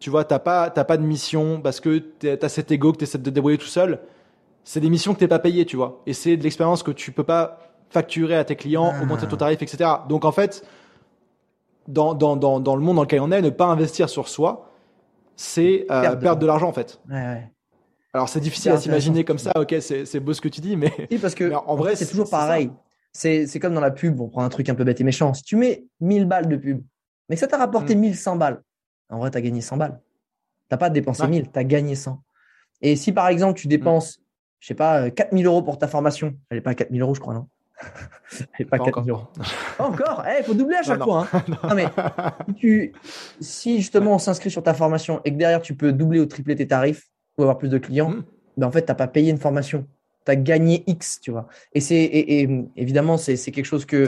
tu vois, t'as pas, t'as pas de mission parce que tu as cet ego que tu essaies de débrouiller tout seul, c'est des missions que t'es pas payé, tu vois. Et c'est de l'expérience que tu peux pas facturer à tes clients, ah. augmenter ton tarif, etc. Donc en fait, dans, dans, dans, dans, le monde dans lequel on est, ne pas investir sur soi, c'est euh, perdre, de l'argent en fait. Ouais, ouais. Alors c'est difficile à s'imaginer comme ça, ok, c'est beau ce que tu dis, mais. Oui, parce que en vrai, c'est toujours pareil. C'est comme dans la pub, on prend un truc un peu bête et méchant. Si tu mets 1000 balles de pub, mais ça t'a rapporté 1100 mm. balles. En vrai, tu as gagné 100 balles. Tu n'as pas dépensé 1000, tu as gagné 100. Et si par exemple, tu dépenses, je mm. je sais pas, 4000 euros pour ta formation, elle n'est pas à 4000 euros, je crois, non Elle n'est pas, 4000 euros. encore Il eh, faut doubler à chaque fois. Hein. non. mais si, justement on s'inscrit sur ta formation et que derrière tu peux doubler ou tripler tes tarifs ou avoir plus de clients, mm. ben en fait, tu n'as pas payé une formation. Tu as gagné X, tu vois. Et, c'est, et, évidemment, c'est, quelque chose que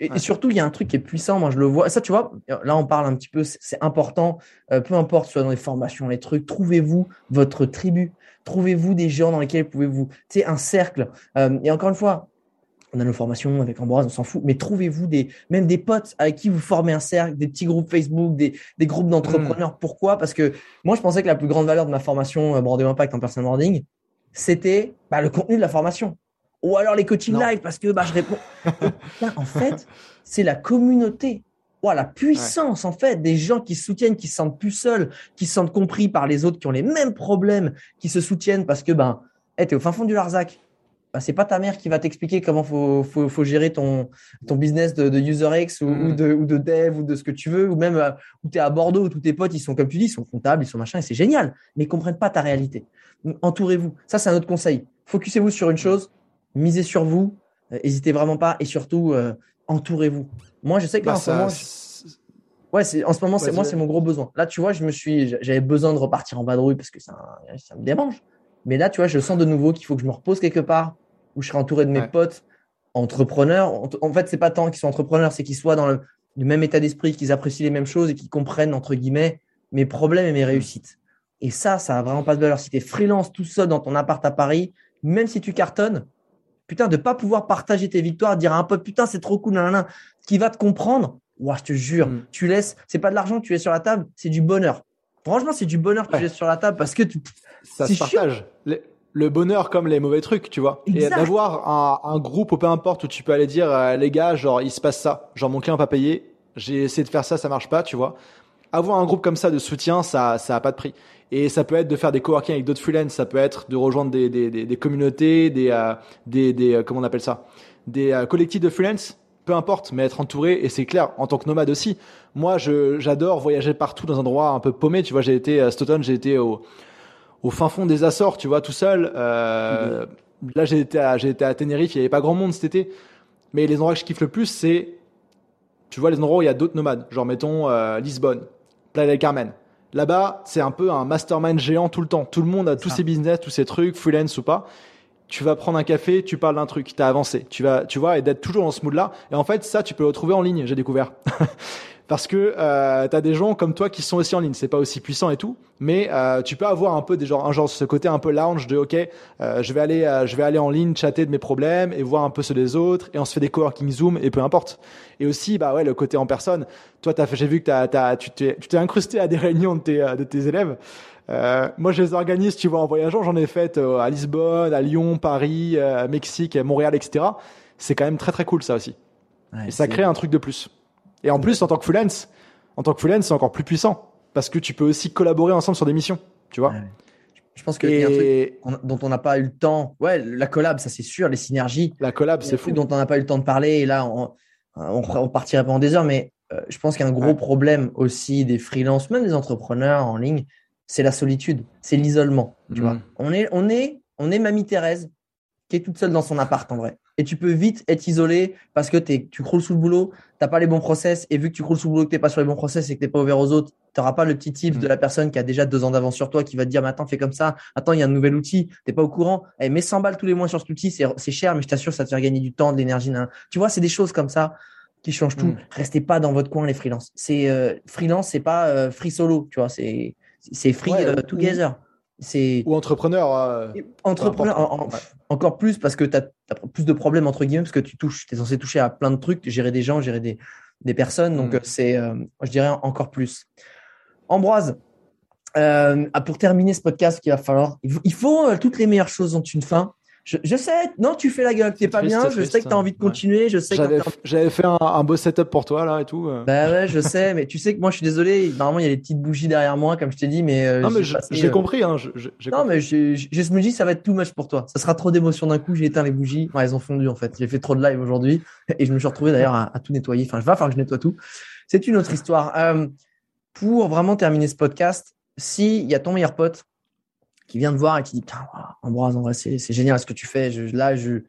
et, surtout, il y a un truc qui est puissant, moi je le vois. Ça, tu vois, là on parle un petit peu, c'est important, euh, peu importe, soit dans les formations, les trucs, trouvez-vous votre tribu, trouvez-vous des gens dans lesquels pouvez-vous, tu sais, un cercle. Euh, et encore une fois, on a nos formations avec Ambroise, on s'en fout, mais trouvez-vous des, même des potes avec qui vous formez un cercle, des petits groupes Facebook, des, des groupes d'entrepreneurs. Hmm. Pourquoi? Parce que moi je pensais que la plus grande valeur de ma formation euh, Branding Impact en personal branding, c'était bah, le contenu de la formation ou alors les coaching live parce que bah, je réponds. en fait, c'est la communauté. la puissance, en fait, des gens qui se soutiennent, qui se sentent plus seuls, qui se sentent compris par les autres, qui ont les mêmes problèmes, qui se soutiennent parce que, ben, hey, t'es au fin fond du Larzac. Ben, c'est pas ta mère qui va t'expliquer comment faut, faut, faut, gérer ton, ton business de, de UserX ou, ou, mm. de, ou de dev ou de ce que tu veux, ou même euh, où tu es à Bordeaux où tous tes potes, ils sont, comme tu dis, ils sont comptables, ils sont machin, et c'est génial, mais ils comprennent pas ta réalité. Entourez-vous. Ça, c'est un autre conseil. Focussez-vous sur une chose, misez sur vous, n'hésitez euh, vraiment pas et surtout euh, entourez-vous. Moi, je sais que là, bah, en ce moment, ouais, c'est en ce moment, c'est moi, c'est mon gros besoin. Là, tu vois, je me suis, j'avais besoin de repartir en vadrouille parce que ça, ça me dérange. Mais là, tu vois, je sens de nouveau qu'il faut que je me repose quelque part où je serai entouré de mes potes entrepreneurs. En fait, c'est pas tant qu'ils soient entrepreneurs, c'est qu'ils soient dans le même état d'esprit, qu'ils apprécient les mêmes choses et qu'ils comprennent, entre guillemets, mes problèmes et mes réussites. Et ça, ça a vraiment pas de valeur. Si tu es freelance tout seul dans ton appart à Paris, même si tu cartonnes, putain, de pas pouvoir partager tes victoires, dire à un pote, putain, c'est trop cool, nan, qui va te comprendre. Ouah, je te jure, mm. tu laisses, c'est pas de l'argent que tu es sur la table, c'est du bonheur. Franchement, c'est du bonheur que tu es sur la table parce que tu, ça se partage. Le, bonheur comme les mauvais trucs, tu vois. Et d'avoir un, un, groupe ou peu importe où tu peux aller dire, euh, les gars, genre, il se passe ça. Genre, mon client n'a pas payé. J'ai essayé de faire ça, ça marche pas, tu vois. Avoir un groupe comme ça de soutien, ça, ça a pas de prix. Et ça peut être de faire des coworking avec d'autres freelance, ça peut être de rejoindre des, des, des, des communautés, des, euh, des, des, euh, comment on appelle ça, des euh, collectifs de freelance, peu importe, mais être entouré. Et c'est clair, en tant que nomade aussi. Moi, je, j'adore voyager partout dans un endroit un peu paumé. Tu vois, j'ai été à cet j'ai été au, au fin fond des Açores, tu vois, tout seul. Euh, Là, j'ai été à, j'ai été à Tenerife, il y avait pas grand monde cet été. Mais les endroits que je kiffe le plus, c'est, tu vois, les endroits où il y a d'autres nomades. Genre, mettons, Lisbonne, Playa del Carmen. Là-bas, c'est un peu un mastermind géant tout le temps. Tout le monde a tous ses business, tous ses trucs, freelance ou pas. Tu vas prendre un café, tu parles d'un truc, t'as avancé. Tu vas, tu vois, et d'être toujours dans ce mood-là. Et en fait, ça, tu peux le retrouver en ligne, j'ai découvert. parce que euh, tu as des gens comme toi qui sont aussi en ligne. C'est pas aussi puissant et tout, mais euh, tu peux avoir un peu des genre, un genre ce côté un peu lounge de ok, euh, je vais aller, euh, je vais aller en ligne chatter de mes problèmes et voir un peu ceux des autres et on se fait des coworking Zoom et peu importe. Et aussi bah ouais le côté en personne. Toi t'as fait, j'ai vu que t'as, t'as, tu t'es, tu t'es incrusté à des réunions de tes, de tes élèves. Euh, moi, je les organise, tu vois, en voyageant. J'en ai fait à Lisbonne, à Lyon, Paris, Mexique, Montréal, etc. C'est quand même très très cool ça aussi. et ça crée un truc de plus. Et en plus, en tant que freelance, en tant que freelance, c'est encore plus puissant parce que tu peux aussi collaborer ensemble sur des missions, tu vois. Je pense qu'il y a un truc dont on n'a pas eu le temps. Ouais, la collab, ça c'est sûr, les synergies. La collab, c'est fou. Dont on n'a pas eu le temps de parler. Et là, on, on, partirait pendant des heures. Mais euh, je pense qu'un gros problème aussi des freelances, même des entrepreneurs en ligne, c'est la solitude, c'est l'isolement. Tu vois, mm. on est, on est, on est Mamie Thérèse qui est toute seule dans son appart en vrai et tu peux vite être isolé parce que es, tu croules sous le boulot, t'as pas les bons process, et vu que tu croules sous le boulot, que t'es pas sur les bons process et que t'es pas ouvert aux autres, t'auras pas le petit tip de mm. la personne qui a déjà deux ans d'avance sur toi qui va te dire, mais attends, fais comme ça, attends, il y a un nouvel outil, t'es pas au courant, eh, mets 100 balles tous les mois sur cet outil, c'est cher, mais je t'assure, ça te fait gagner du temps, de l'énergie. Tu vois, c'est des choses comme ça qui changent tout. Mm. Restez pas dans votre coin, les freelances. C'est euh, freelance, c'est pas euh, free solo, tu vois, c'est c'est free euh, together. C'est ou entrepreneur. Euh, entrepreneur, encore plus parce que tu as, plus de problèmes entre guillemets parce que tu touches, es censé toucher à plein de trucs, gérer des gens, gérer des, des personnes. Donc mm. c'est, euh, je dirais encore plus. Ambroise, euh, pour terminer ce podcast, il va falloir, il faut, toutes les meilleures choses ont une fin. Je, sais, non, tu fais la gueule, t'es pas bien, je sais que tu as envie de continuer, je sais J'avais fait un, beau setup pour toi, là, et tout. Euh. Bah ouais, je sais, mais tu sais que moi, je suis désolé, normalement, il y a des petites bougies derrière moi, comme je t'ai dit, mais. Euh, non, mais j'ai euh, compris, hein. non, mais je, je, me dis, ça va être too much pour toi. Ça sera trop d'émotions d'un coup, j'ai éteint les bougies. elles ont fondu, en fait. J'ai fait trop de live aujourd'hui, et je me suis retrouvé d'ailleurs à, tout nettoyer. Enfin, je vais falloir que je nettoie tout. C'est une autre histoire. pour vraiment terminer ce podcast, s'il y a ton meilleur pote qui vient te voir et qui dit Putain, Ambroise, en c'est, génial ce que tu fais. Je, là, je,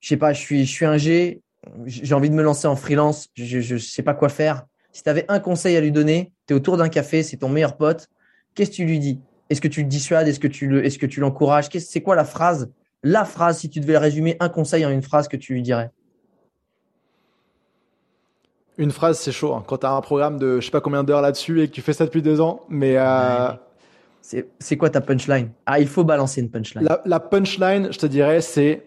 je sais pas, je suis, je suis un G, j'ai envie de me lancer en freelance, je, je, sais pas quoi faire. Si tu avais un conseil à lui donner, tu es autour d'un café, c'est ton meilleur pote, qu'est-ce que tu lui dis? Est-ce que tu le dissuades? Est-ce que tu le, est-ce que tu l'encourages? C'est quoi la phrase? La phrase, si tu devais résumer un conseil en une phrase que tu lui dirais? Une phrase, c'est chaud. Hein. Quand tu as un programme de je sais pas combien d'heures là-dessus et que tu fais ça depuis deux ans, mais euh, c'est quoi ta punchline? Ah, il faut balancer une punchline. La, punchline, je te dirais, c'est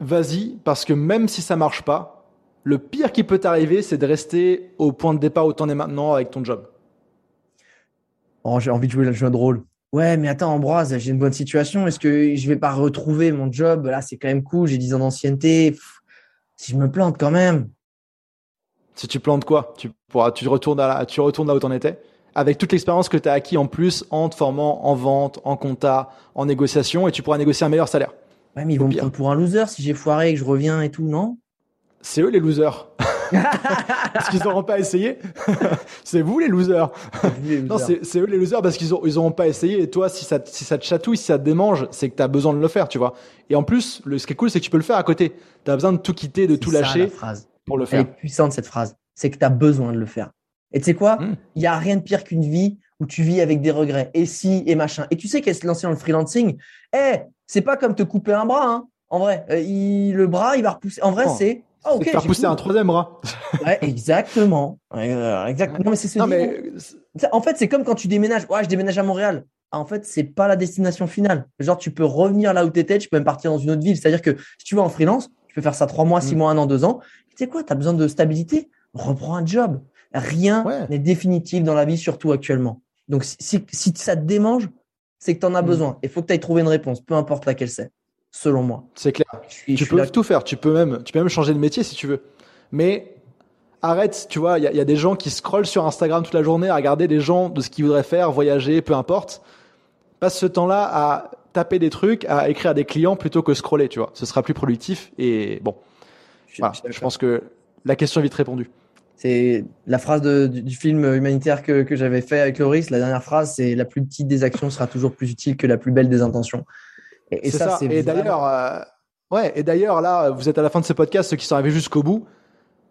vas-y, parce que même si ça marche pas, le pire qui peut t'arriver, c'est de rester au point de départ où t'en es maintenant avec ton job. Oh, j'ai envie de jouer le jeu de rôle. Ouais, mais attends, Ambroise, j'ai une bonne situation. Est-ce que je vais pas retrouver mon job? Là, c'est quand même cool. J'ai 10 ans d'ancienneté. Si je me plante quand même. Si tu plantes quoi? Tu, pourras, tu, retournes à tu retournes là où t'en étais? Avec toute l'expérience que tu as acquis en plus en te formant en vente, en compta, en négociation, et tu pourras négocier un meilleur salaire. Ouais, mais ils vont me prendre pour un loser si j'ai foiré et que je reviens et tout, non? C'est eux les losers. parce qu'ils n'auront pas essayé. c'est vous les losers. non, c'est eux les losers parce qu'ils n'auront pas essayé. Et toi, si ça, si ça te chatouille, si ça te démange, c'est que tu as besoin de le faire, tu vois. Et en plus, le, ce qui est cool, c'est que tu peux le faire à côté. Tu as besoin de tout quitter, de tout lâcher pour le faire. Elle est puissante cette phrase. C'est que tu as besoin de le faire. Et tu sais quoi? Hmm. Il y a rien de pire qu'une vie où tu vis avec des regrets. Et si, et machin. Et tu sais qu'elle se lancer dans le freelancing, eh, c'est pas comme te couper un bras, hein. En vrai, euh, le bras, il va repousser. En vrai, c'est Ah, okay, faire pousser un troisième bras. Ouais, exactement. exactement. Non, mais c'est ce mais... En fait, c'est comme quand tu déménages. Ouais, je déménage à Montréal. Ah, en fait, c'est pas la destination finale. Genre, tu peux revenir là où tu étais, tu peux même partir dans une autre ville. C'est-à-dire que si tu vas en freelance, tu peux faire ça trois mois, six mm. mois, un an, deux ans. Tu sais quoi, tu as besoin de stabilité? Reprends un job. Rien n'est définitif dans la vie, surtout actuellement. Donc, si, si ça te démange, c'est que tu en as mm. besoin. Il faut que tu ailles trouver une réponse, peu importe laquelle c'est, selon moi. C'est clair. tu peux tout faire. Tu peux, même, tu peux même changer de métier si tu veux. Mais arrête, tu vois, il y, a des gens qui scrollent sur Instagram toute la journée à regarder les gens de ce qu'ils voudraient faire, voyager, peu importe. Passe ce temps-là à taper des trucs, à écrire à des clients plutôt que scroller, tu vois. Ce sera plus productif et bon. je pense que la question est vite répondue. C'est la phrase du, film humanitaire que, j'avais fait avec Loris. La dernière phrase, c'est la plus petite des actions sera toujours plus utile que la plus belle des intentions. Et, ça, c'est. Et d'ailleurs, euh, ouais. Et d'ailleurs, là, vous êtes à la fin de ce podcast, ceux qui sont arrivés jusqu'au bout.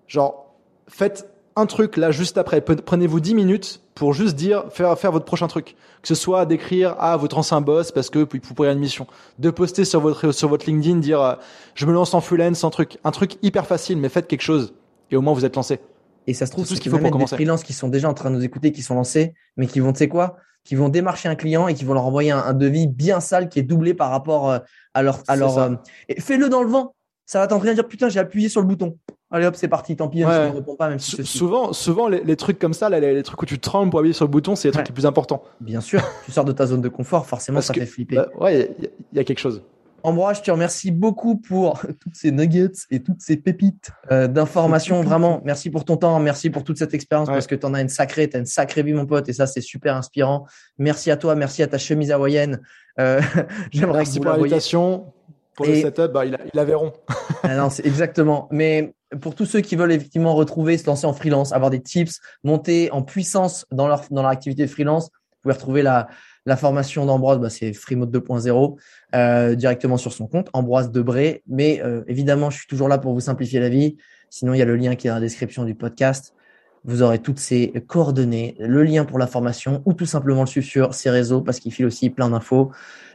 Genre, faites un truc là juste après. Prenez-vous 10 minutes pour juste dire faire faire votre prochain truc. Que ce soit d'écrire à votre ancien boss parce que vous pourrez une mission, de poster sur votre sur votre LinkedIn dire euh, je me lance en freelance, un truc, un truc hyper facile, mais faites quelque chose et au moins vous êtes lancé. Et ça se trouve, tout ce qu'il faut pour commencer. Des freelances qui sont déjà en train de nous écouter, qui sont lancés, mais qui vont, tu sais quoi, qui vont démarcher un client et qui vont leur envoyer un, devis bien sale qui est doublé par rapport euh, à leur, à leur. Euh, fais-le dans le vent. Ça va t'entraîner à dire putain, j'ai appuyé sur le bouton. Allez hop, c'est parti. Tant pis, je ne réponds pas même si Souvent, souvent les, trucs comme ça, les, trucs où tu trembles pour appuyer sur le bouton, c'est les trucs les plus importants. Bien sûr, tu sors de ta zone de confort, forcément, ça fait flipper. Bah, ouais, il y, a quelque chose. Ambroise, je te remercie beaucoup pour toutes ces nuggets et toutes ces pépites euh, d'informations. Vraiment, merci pour ton temps, merci pour toute cette expérience parce que tu en as une sacrée, tu as une sacrée vie, mon pote, et ça, c'est super inspirant. Merci à toi, merci à ta chemise hawaïenne. Euh, J'aimerais Merci pour l'invitation. Pour le setup, bah, il, rond. ah non, c'est exactement. Mais pour tous ceux qui veulent effectivement retrouver, se lancer en freelance, avoir des tips, monter en puissance dans leur, dans leur activité de freelance, vous pouvez retrouver la, la formation d'Ambroise, bah, c'est Freemode 2.0 euh, directement sur son compte, Ambroise Debré. Mais euh, évidemment, je suis toujours là pour vous simplifier la vie. Sinon, il y a le lien qui est dans la description du podcast. Vous aurez toutes ces coordonnées, le lien pour la formation ou tout simplement le suivre sur ses réseaux parce qu'il file aussi plein d'infos.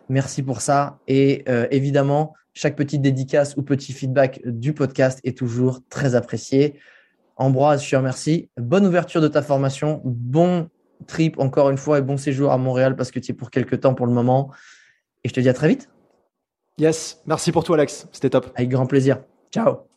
Merci pour ça. Et euh, évidemment, chaque petite dédicace ou petit feedback du podcast est toujours très apprécié. Ambroise, je te remercie. Bonne ouverture de ta formation. Bon trip encore une fois et bon séjour à Montréal parce que tu es pour quelques temps pour le moment. Et je te dis à très vite. Yes, merci pour tout Alex, c'était top. Avec grand plaisir. Ciao.